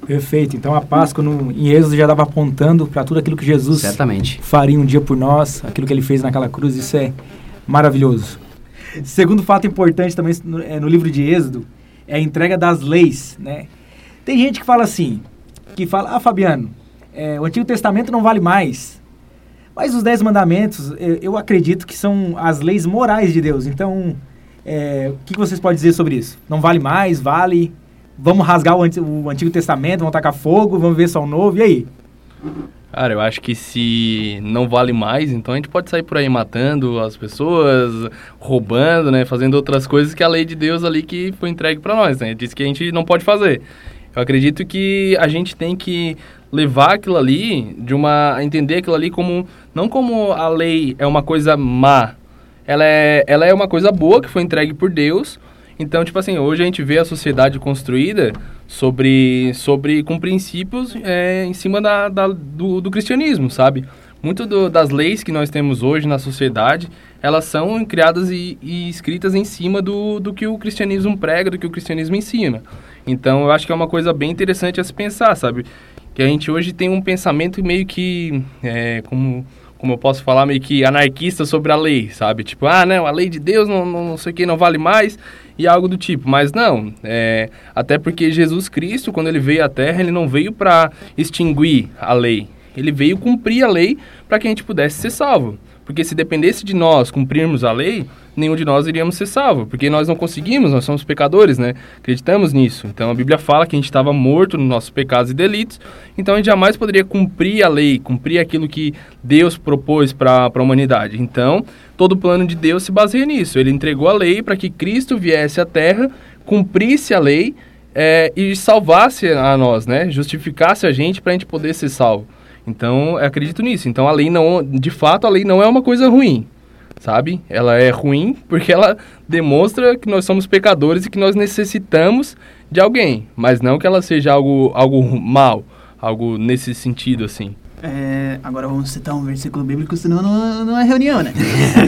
Perfeito. Então a Páscoa no, em Êxodo já estava apontando para tudo aquilo que Jesus Certamente. faria um dia por nós, aquilo que ele fez naquela cruz. Isso é maravilhoso. Segundo fato importante também no, é, no livro de Êxodo é a entrega das leis, né? Tem gente que fala assim, que fala, ah, Fabiano, é, o Antigo Testamento não vale mais. Mas os Dez Mandamentos, eu, acredito que são as leis morais de Deus. Então, é, o que vocês podem dizer sobre isso? Não vale mais? Vale? Vamos rasgar o, o Antigo Testamento, vamos tacar fogo, vamos ver só o novo, e aí? Cara, eu acho que se não vale mais, então a gente pode sair por aí matando as pessoas, roubando, né, fazendo outras coisas que a lei de Deus ali que foi entregue para nós, né? Diz que a gente não pode fazer. Eu acredito que a gente tem que levar aquilo ali de uma entender aquilo ali como não como a lei é uma coisa má, ela é, ela é uma coisa boa que foi entregue por Deus. Então, tipo assim, hoje a gente vê a sociedade construída sobre, sobre com princípios é, em cima da, da do, do, cristianismo, sabe? Muito do, das leis que nós temos hoje na sociedade, elas são criadas e, e escritas em cima do, do que o cristianismo prega, do que o cristianismo ensina. Então, eu acho que é uma coisa bem interessante a se pensar, sabe? Que a gente hoje tem um pensamento meio que, é, como como eu posso falar, meio que anarquista sobre a lei, sabe? Tipo, ah, não, a lei de Deus não, não, não sei o que, não vale mais, e algo do tipo. Mas não, é, até porque Jesus Cristo, quando ele veio à Terra, ele não veio para extinguir a lei. Ele veio cumprir a lei para que a gente pudesse ser salvo. Porque se dependesse de nós cumprirmos a lei, nenhum de nós iríamos ser salvo, porque nós não conseguimos, nós somos pecadores, né? Acreditamos nisso. Então a Bíblia fala que a gente estava morto nos nossos pecados e delitos, então a gente jamais poderia cumprir a lei, cumprir aquilo que Deus propôs para a humanidade. Então, todo o plano de Deus se baseia nisso. Ele entregou a lei para que Cristo viesse à terra, cumprisse a lei é, e salvasse a nós, né? Justificasse a gente para a gente poder ser salvo. Então, eu acredito nisso. Então, a lei não, de fato, a lei não é uma coisa ruim sabe? Ela é ruim porque ela demonstra que nós somos pecadores e que nós necessitamos de alguém, mas não que ela seja algo, algo mal, algo nesse sentido, assim. É, agora vamos citar um versículo bíblico, senão não, não é reunião, né?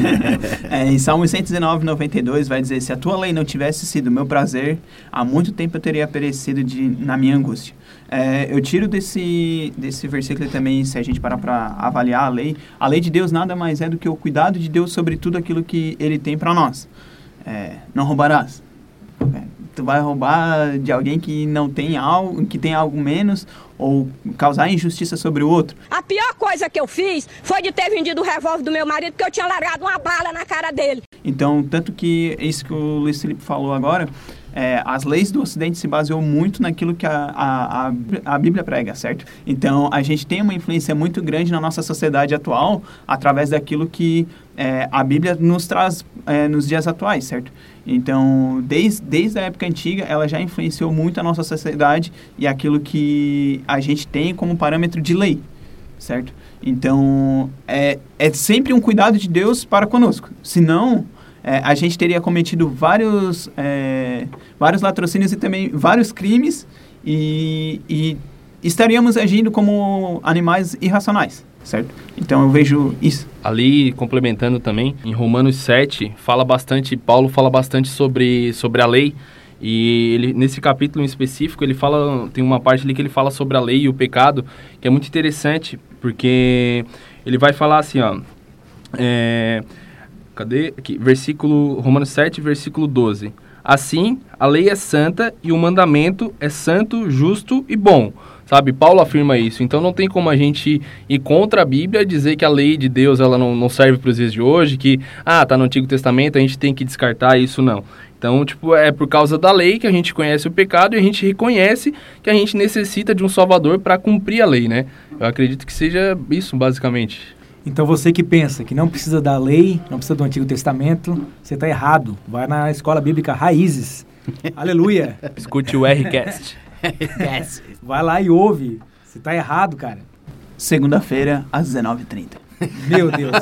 é, em Salmo 119, 92, vai dizer: Se a tua lei não tivesse sido meu prazer, há muito tempo eu teria perecido de, na minha angústia. É, eu tiro desse, desse versículo também, se a gente parar para avaliar a lei, a lei de Deus nada mais é do que o cuidado de Deus sobre tudo aquilo que Ele tem para nós. É, não roubarás. É, tu vai roubar de alguém que não tem algo, que tem algo menos, ou causar injustiça sobre o outro. A pior coisa que eu fiz foi de ter vendido o revólver do meu marido, porque eu tinha largado uma bala na cara dele. Então, tanto que isso que o Luiz Felipe falou agora, é, as leis do Ocidente se baseou muito naquilo que a, a, a, Bíblia prega, certo? Então, a gente tem uma influência muito grande na nossa sociedade atual através daquilo que é, a Bíblia nos traz é, nos dias atuais, certo? Então, desde, desde a época antiga, ela já influenciou muito a nossa sociedade e aquilo que a gente tem como parâmetro de lei, certo? Então, é, é sempre um cuidado de Deus para conosco. Senão, é, a gente teria cometido vários, é, vários latrocínios e também vários crimes e, e estaríamos agindo como animais irracionais, certo? Então eu vejo isso. Ali, complementando também, em Romanos 7, fala bastante, Paulo fala bastante sobre, sobre a lei, e ele, nesse capítulo em específico, ele fala, tem uma parte ali que ele fala sobre a lei e o pecado, que é muito interessante, porque ele vai falar assim, ó, é, Cadê? Aqui, versículo Romanos 7, versículo 12. Assim, a lei é santa e o mandamento é santo, justo e bom. Sabe, Paulo afirma isso. Então não tem como a gente ir contra a Bíblia dizer que a lei de Deus ela não, não serve para os dias de hoje, que, ah, tá no Antigo Testamento, a gente tem que descartar isso, não. Então, tipo, é por causa da lei que a gente conhece o pecado e a gente reconhece que a gente necessita de um Salvador para cumprir a lei, né? Eu acredito que seja isso, basicamente. Então você que pensa que não precisa da lei, não precisa do Antigo Testamento, você está errado. Vai na escola bíblica Raízes. Aleluia. Escute o Rcast. Vai lá e ouve. Você está errado, cara. Segunda-feira, às 19h30. Meu Deus.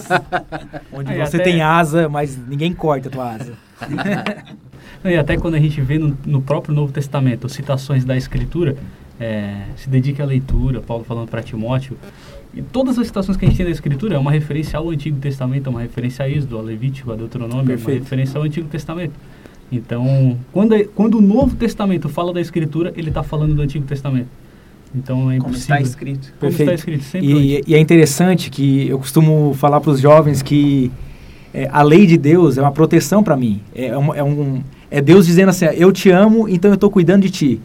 Onde Aí você até... tem asa, mas ninguém corta a tua asa. e até quando a gente vê no, no próprio Novo Testamento citações da Escritura, é, se dedique à leitura, Paulo falando para Timóteo, e todas as citações que a gente tem na Escritura é uma referência ao Antigo Testamento, é uma referência a Êxodo, a Levítico, a Deuteronômio, Perfeito. é uma referência ao Antigo Testamento. Então, quando, é, quando o Novo Testamento fala da Escritura, ele está falando do Antigo Testamento. Então é impossível. Como está escrito. Como Perfeito. está escrito, sempre e, e, é interessante que eu costumo falar para os jovens que é, a lei de Deus é uma proteção para mim. É, é, um, é, um, é Deus dizendo assim, eu te amo, então eu estou cuidando de ti.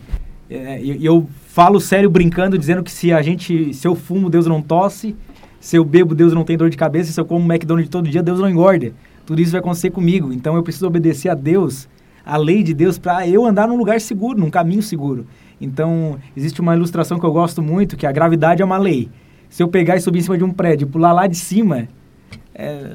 É, e eu falo sério brincando, dizendo que se a gente, se eu fumo, Deus não tosse, se eu bebo, Deus não tem dor de cabeça, se eu como McDonald's todo dia, Deus não engorda. Tudo isso vai acontecer comigo. Então eu preciso obedecer a Deus, a lei de Deus, para eu andar num lugar seguro, num caminho seguro. Então, existe uma ilustração que eu gosto muito, que a gravidade é uma lei. Se eu pegar e subir em cima de um prédio e pular lá de cima, é,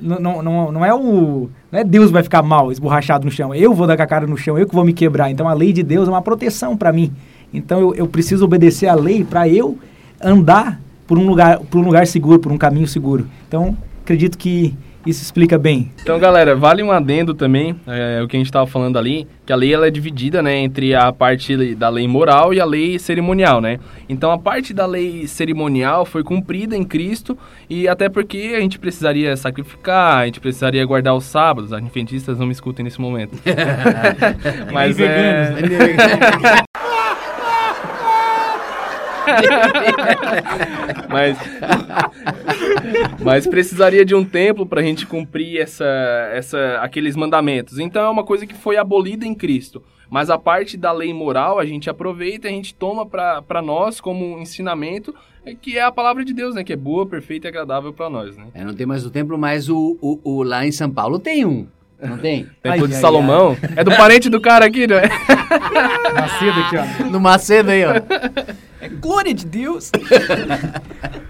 não, não, não, é o. Não é Deus vai ficar mal, esborrachado no chão. Eu vou dar com a cara no chão, eu que vou me quebrar. Então a lei de Deus é uma proteção para mim. Então eu, eu preciso obedecer à lei para eu andar por um lugar por um lugar seguro, por um caminho seguro. Então acredito que isso explica bem. Então, galera, vale um adendo também, é, o que a gente estava falando ali, que a lei ela é dividida, né, entre a parte da lei moral e a lei cerimonial, né? Então, a parte da lei cerimonial foi cumprida em Cristo e até porque a gente precisaria sacrificar, a gente precisaria guardar os sábados. As adventistas não me escutem nesse momento. Mas é... mas, mas precisaria de um templo para a gente cumprir essa, essa, aqueles mandamentos. Então é uma coisa que foi abolida em Cristo. Mas a parte da lei moral a gente aproveita, a gente toma para nós como um ensinamento, é que é a palavra de Deus, né? Que é boa, perfeita e agradável para nós, né? É, não tem mais o templo, mas o, o, o, lá em São Paulo tem um. Não tem? Templo ai, de ai, Salomão. Ai. É do parente do cara aqui, né? Macedo aqui, ó. Do Macedo aí, ó. É glória de Deus!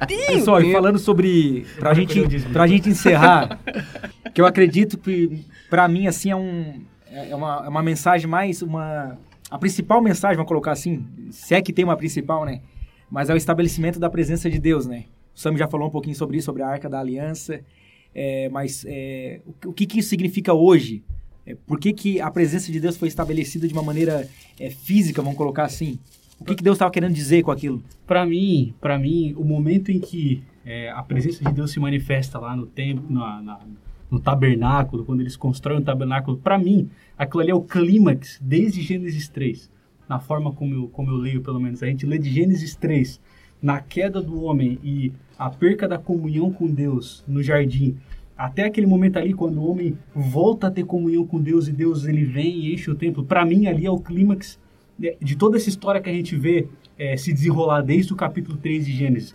Pessoal, e falando sobre. Pra gente, pra gente encerrar, que eu acredito que, pra mim, assim, é um. É uma, é uma mensagem mais. uma A principal mensagem, vamos colocar assim, se é que tem uma principal, né? Mas é o estabelecimento da presença de Deus, né? O Sam já falou um pouquinho sobre isso, sobre a Arca da Aliança. É, mas é, o, que, que isso significa hoje? É, por que, que a presença de Deus foi estabelecida de uma maneira é, física, vamos colocar assim? O que, que Deus estava querendo dizer com aquilo? Para mim, para mim, o momento em que é, a presença de Deus se manifesta lá no templo, na, na, no tabernáculo, quando eles constroem o tabernáculo, para mim, aquilo ali é o clímax desde Gênesis 3. na forma como eu, como eu leio, pelo menos. A gente lê de Gênesis 3, na queda do homem e a perca da comunhão com Deus no jardim, até aquele momento ali, quando o homem volta a ter comunhão com Deus e Deus ele vem e enche o templo, para mim ali é o clímax de, de toda essa história que a gente vê é, se desenrolar desde o capítulo 3 de Gênesis.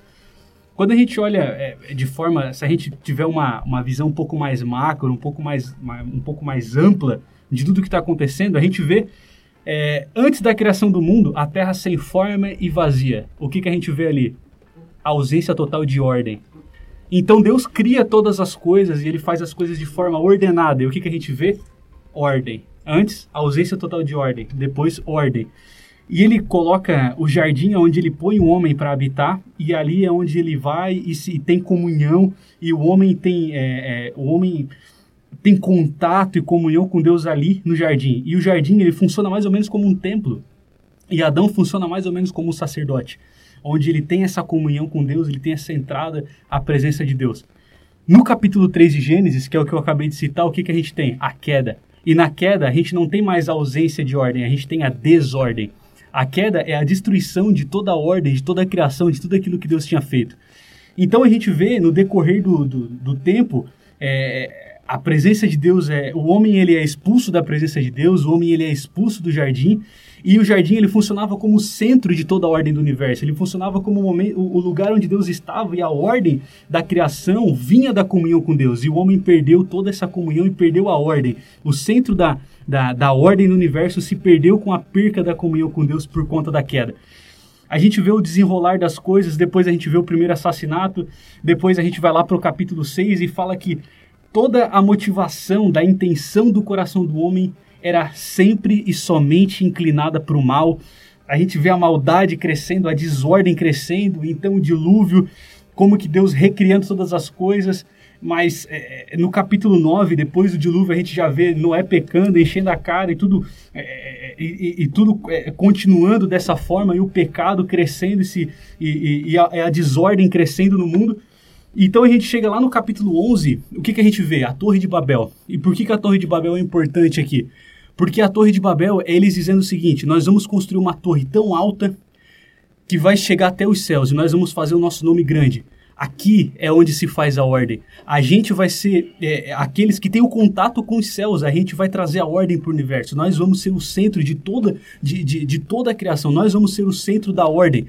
Quando a gente olha é, de forma, se a gente tiver uma, uma visão um pouco mais macro, um pouco mais, um pouco mais ampla de tudo que está acontecendo, a gente vê é, antes da criação do mundo, a Terra sem forma e vazia. O que, que a gente vê ali? A ausência total de ordem. Então Deus cria todas as coisas e ele faz as coisas de forma ordenada. E o que, que a gente vê? Ordem. Antes, ausência total de ordem. Depois, ordem. E ele coloca o jardim onde ele põe o homem para habitar, e ali é onde ele vai e se tem comunhão, e o homem tem é, é, o homem tem contato e comunhão com Deus ali no jardim. E o jardim ele funciona mais ou menos como um templo. E Adão funciona mais ou menos como um sacerdote, onde ele tem essa comunhão com Deus, ele tem essa entrada à presença de Deus. No capítulo 3 de Gênesis, que é o que eu acabei de citar, o que, que a gente tem? A queda. E na queda, a gente não tem mais a ausência de ordem, a gente tem a desordem. A queda é a destruição de toda a ordem, de toda a criação, de tudo aquilo que Deus tinha feito. Então a gente vê no decorrer do, do, do tempo é, a presença de Deus é o homem ele é expulso da presença de Deus, o homem ele é expulso do jardim e o jardim ele funcionava como o centro de toda a ordem do universo. Ele funcionava como o, momento, o lugar onde Deus estava e a ordem da criação vinha da comunhão com Deus. E o homem perdeu toda essa comunhão e perdeu a ordem. O centro da, da, da ordem do universo se perdeu com a perca da comunhão com Deus por conta da queda. A gente vê o desenrolar das coisas, depois a gente vê o primeiro assassinato, depois a gente vai lá para o capítulo 6 e fala que toda a motivação da intenção do coração do homem era sempre e somente inclinada para o mal. A gente vê a maldade crescendo, a desordem crescendo, então o dilúvio, como que Deus recriando todas as coisas. Mas é, no capítulo 9, depois do dilúvio, a gente já vê Noé pecando, enchendo a cara e tudo, é, e, e, tudo é, continuando dessa forma, e o pecado crescendo e, se, e, e a, a desordem crescendo no mundo. Então a gente chega lá no capítulo 11, o que, que a gente vê? A Torre de Babel. E por que, que a Torre de Babel é importante aqui? Porque a Torre de Babel é eles dizendo o seguinte: nós vamos construir uma torre tão alta que vai chegar até os céus e nós vamos fazer o nosso nome grande. Aqui é onde se faz a ordem. A gente vai ser é, aqueles que têm o contato com os céus. A gente vai trazer a ordem para o universo. Nós vamos ser o centro de toda, de, de, de toda a criação. Nós vamos ser o centro da ordem.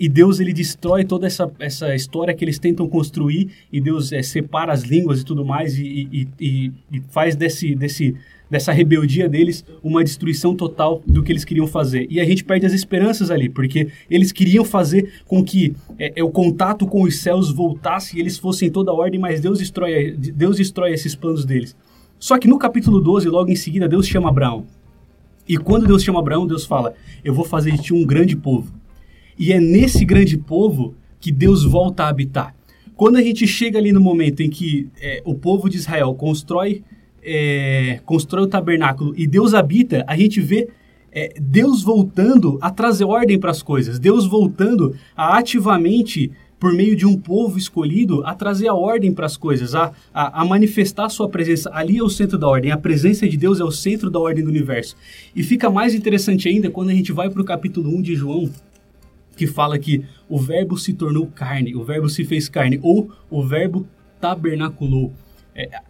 E Deus ele destrói toda essa, essa história que eles tentam construir. E Deus é, separa as línguas e tudo mais. E, e, e, e faz desse, desse, dessa rebeldia deles uma destruição total do que eles queriam fazer. E a gente perde as esperanças ali, porque eles queriam fazer com que é, é, o contato com os céus voltasse e eles fossem em toda a ordem, mas Deus destrói, Deus destrói esses planos deles. Só que no capítulo 12, logo em seguida, Deus chama Abraão. E quando Deus chama Abraão, Deus fala: Eu vou fazer de ti um grande povo. E é nesse grande povo que Deus volta a habitar. Quando a gente chega ali no momento em que é, o povo de Israel constrói é, constrói o tabernáculo e Deus habita, a gente vê é, Deus voltando a trazer ordem para as coisas, Deus voltando a ativamente, por meio de um povo escolhido, a trazer a ordem para as coisas, a, a, a, manifestar a sua presença. Ali é o centro da ordem, a presença de Deus é o centro da ordem do universo. E fica mais interessante ainda quando a gente vai para o capítulo 1 de João, que fala que o verbo se tornou carne, o verbo se fez carne, ou o verbo tabernaculou. É,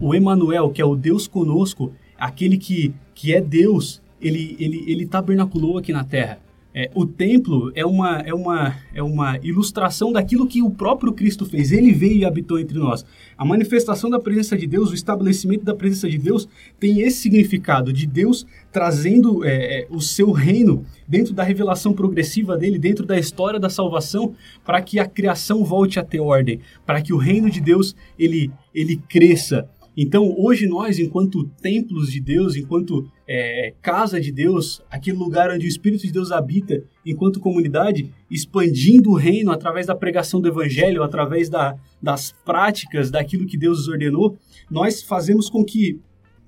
o Emanuel, que é o Deus conosco, aquele que, que é Deus, ele, ele, ele tabernaculou aqui na terra. É, o templo é uma, é, uma, é uma ilustração daquilo que o próprio Cristo fez. Ele veio e habitou entre nós. A manifestação da presença de Deus, o estabelecimento da presença de Deus, tem esse significado de Deus trazendo é, é, o seu reino dentro da revelação progressiva dele, dentro da história da salvação, para que a criação volte a ter ordem, para que o reino de Deus ele, ele cresça então, hoje nós, enquanto templos de Deus, enquanto é, casa de Deus, aquele lugar onde o Espírito de Deus habita, enquanto comunidade, expandindo o reino através da pregação do Evangelho, através da, das práticas, daquilo que Deus ordenou, nós fazemos com que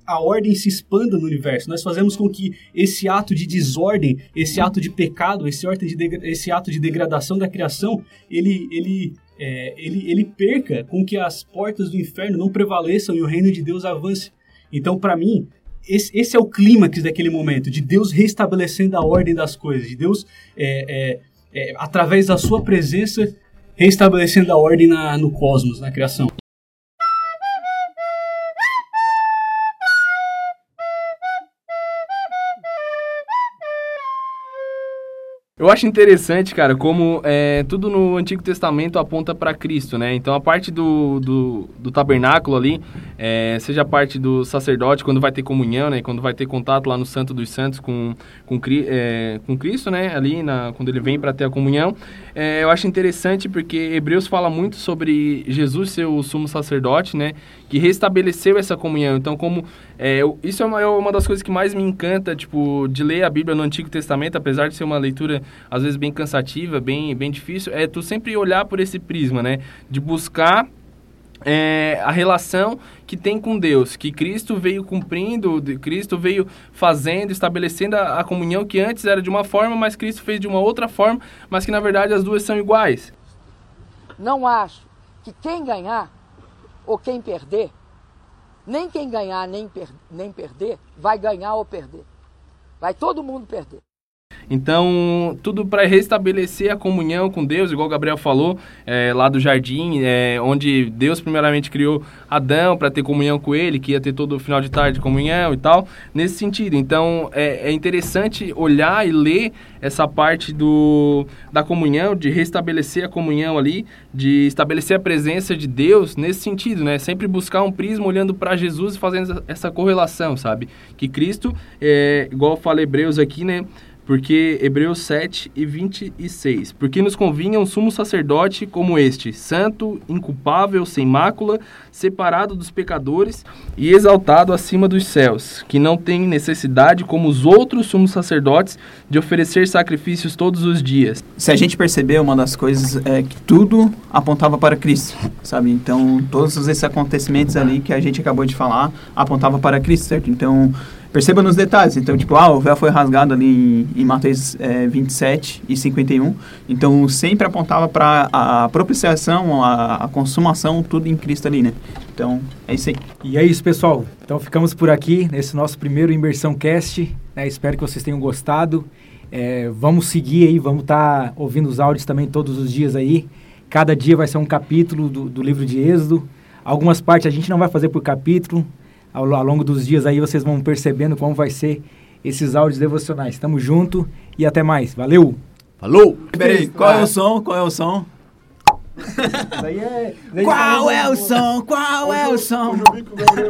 a ordem se expanda no universo. Nós fazemos com que esse ato de desordem, esse ato de pecado, esse ato de, esse ato de degradação da criação, ele, ele é, ele, ele perca com que as portas do inferno não prevaleçam e o reino de Deus avance. Então, para mim, esse, esse é o clímax daquele momento, de Deus restabelecendo a ordem das coisas, de Deus, é, é, é, através da sua presença, restabelecendo a ordem na, no cosmos, na criação. Eu acho interessante, cara, como é, tudo no Antigo Testamento aponta para Cristo, né? Então a parte do, do, do tabernáculo ali, é, seja a parte do sacerdote, quando vai ter comunhão, né? Quando vai ter contato lá no Santo dos Santos com, com, é, com Cristo, né? Ali, na, quando ele vem para ter a comunhão. É, eu acho interessante porque Hebreus fala muito sobre Jesus ser o sumo sacerdote, né? Que restabeleceu essa comunhão. Então, como é, isso é uma, é uma das coisas que mais me encanta, tipo, de ler a Bíblia no Antigo Testamento, apesar de ser uma leitura às vezes bem cansativa, bem, bem difícil, é tu sempre olhar por esse prisma, né? De buscar é, a relação que tem com Deus, que Cristo veio cumprindo, Cristo veio fazendo, estabelecendo a, a, comunhão que antes era de uma forma, mas Cristo fez de uma outra forma, mas que na verdade as duas são iguais. Não acho que quem ganhar ou quem perder nem quem ganhar nem, per nem perder vai ganhar ou perder. Vai todo mundo perder. Então, tudo para restabelecer a comunhão com Deus, igual o Gabriel falou, é, lá do jardim, é, onde Deus primeiramente criou Adão para ter comunhão com ele, que ia ter todo o final de tarde de comunhão e tal, nesse sentido. Então, é, é interessante olhar e ler essa parte do, da comunhão, de restabelecer a comunhão ali, de estabelecer a presença de Deus nesse sentido, né? Sempre buscar um prisma olhando para Jesus e fazendo essa correlação, sabe? Que Cristo, é, igual fala Hebreus aqui, né? Porque Hebreus 7 e 26. Porque nos convinha um sumo sacerdote como este, santo, inculpável, sem mácula, separado dos pecadores e exaltado acima dos céus, que não tem necessidade, como os outros sumos sacerdotes, de oferecer sacrifícios todos os dias. Se a gente perceber, uma das coisas é que tudo apontava para Cristo, sabe? Então, todos esses acontecimentos ali que a gente acabou de falar apontava para Cristo, certo? Então, perceba nos detalhes. Então, tipo, ah, o véu foi rasgado ali em, em Mateus é, 27 e 51. Então, sempre apontava para a propiciação, a, a, consumação, tudo em Cristo ali, né? Então, é isso aí. E é isso, pessoal. Então, ficamos por aqui nesse nosso primeiro Imersão Cast. Né? Espero que vocês tenham gostado. É, vamos seguir aí, vamos estar tá ouvindo os áudios também todos os dias aí. Cada dia vai ser um capítulo do, do livro de Êxodo. Algumas partes a gente não vai fazer por capítulo, ao, ao longo dos dias aí vocês vão percebendo como vai ser esses áudios devocionais. Tamo junto e até mais. Valeu! Falou! Peraí, qual é o som? Qual é o som? Daí é, qual é o som? Qual é o som?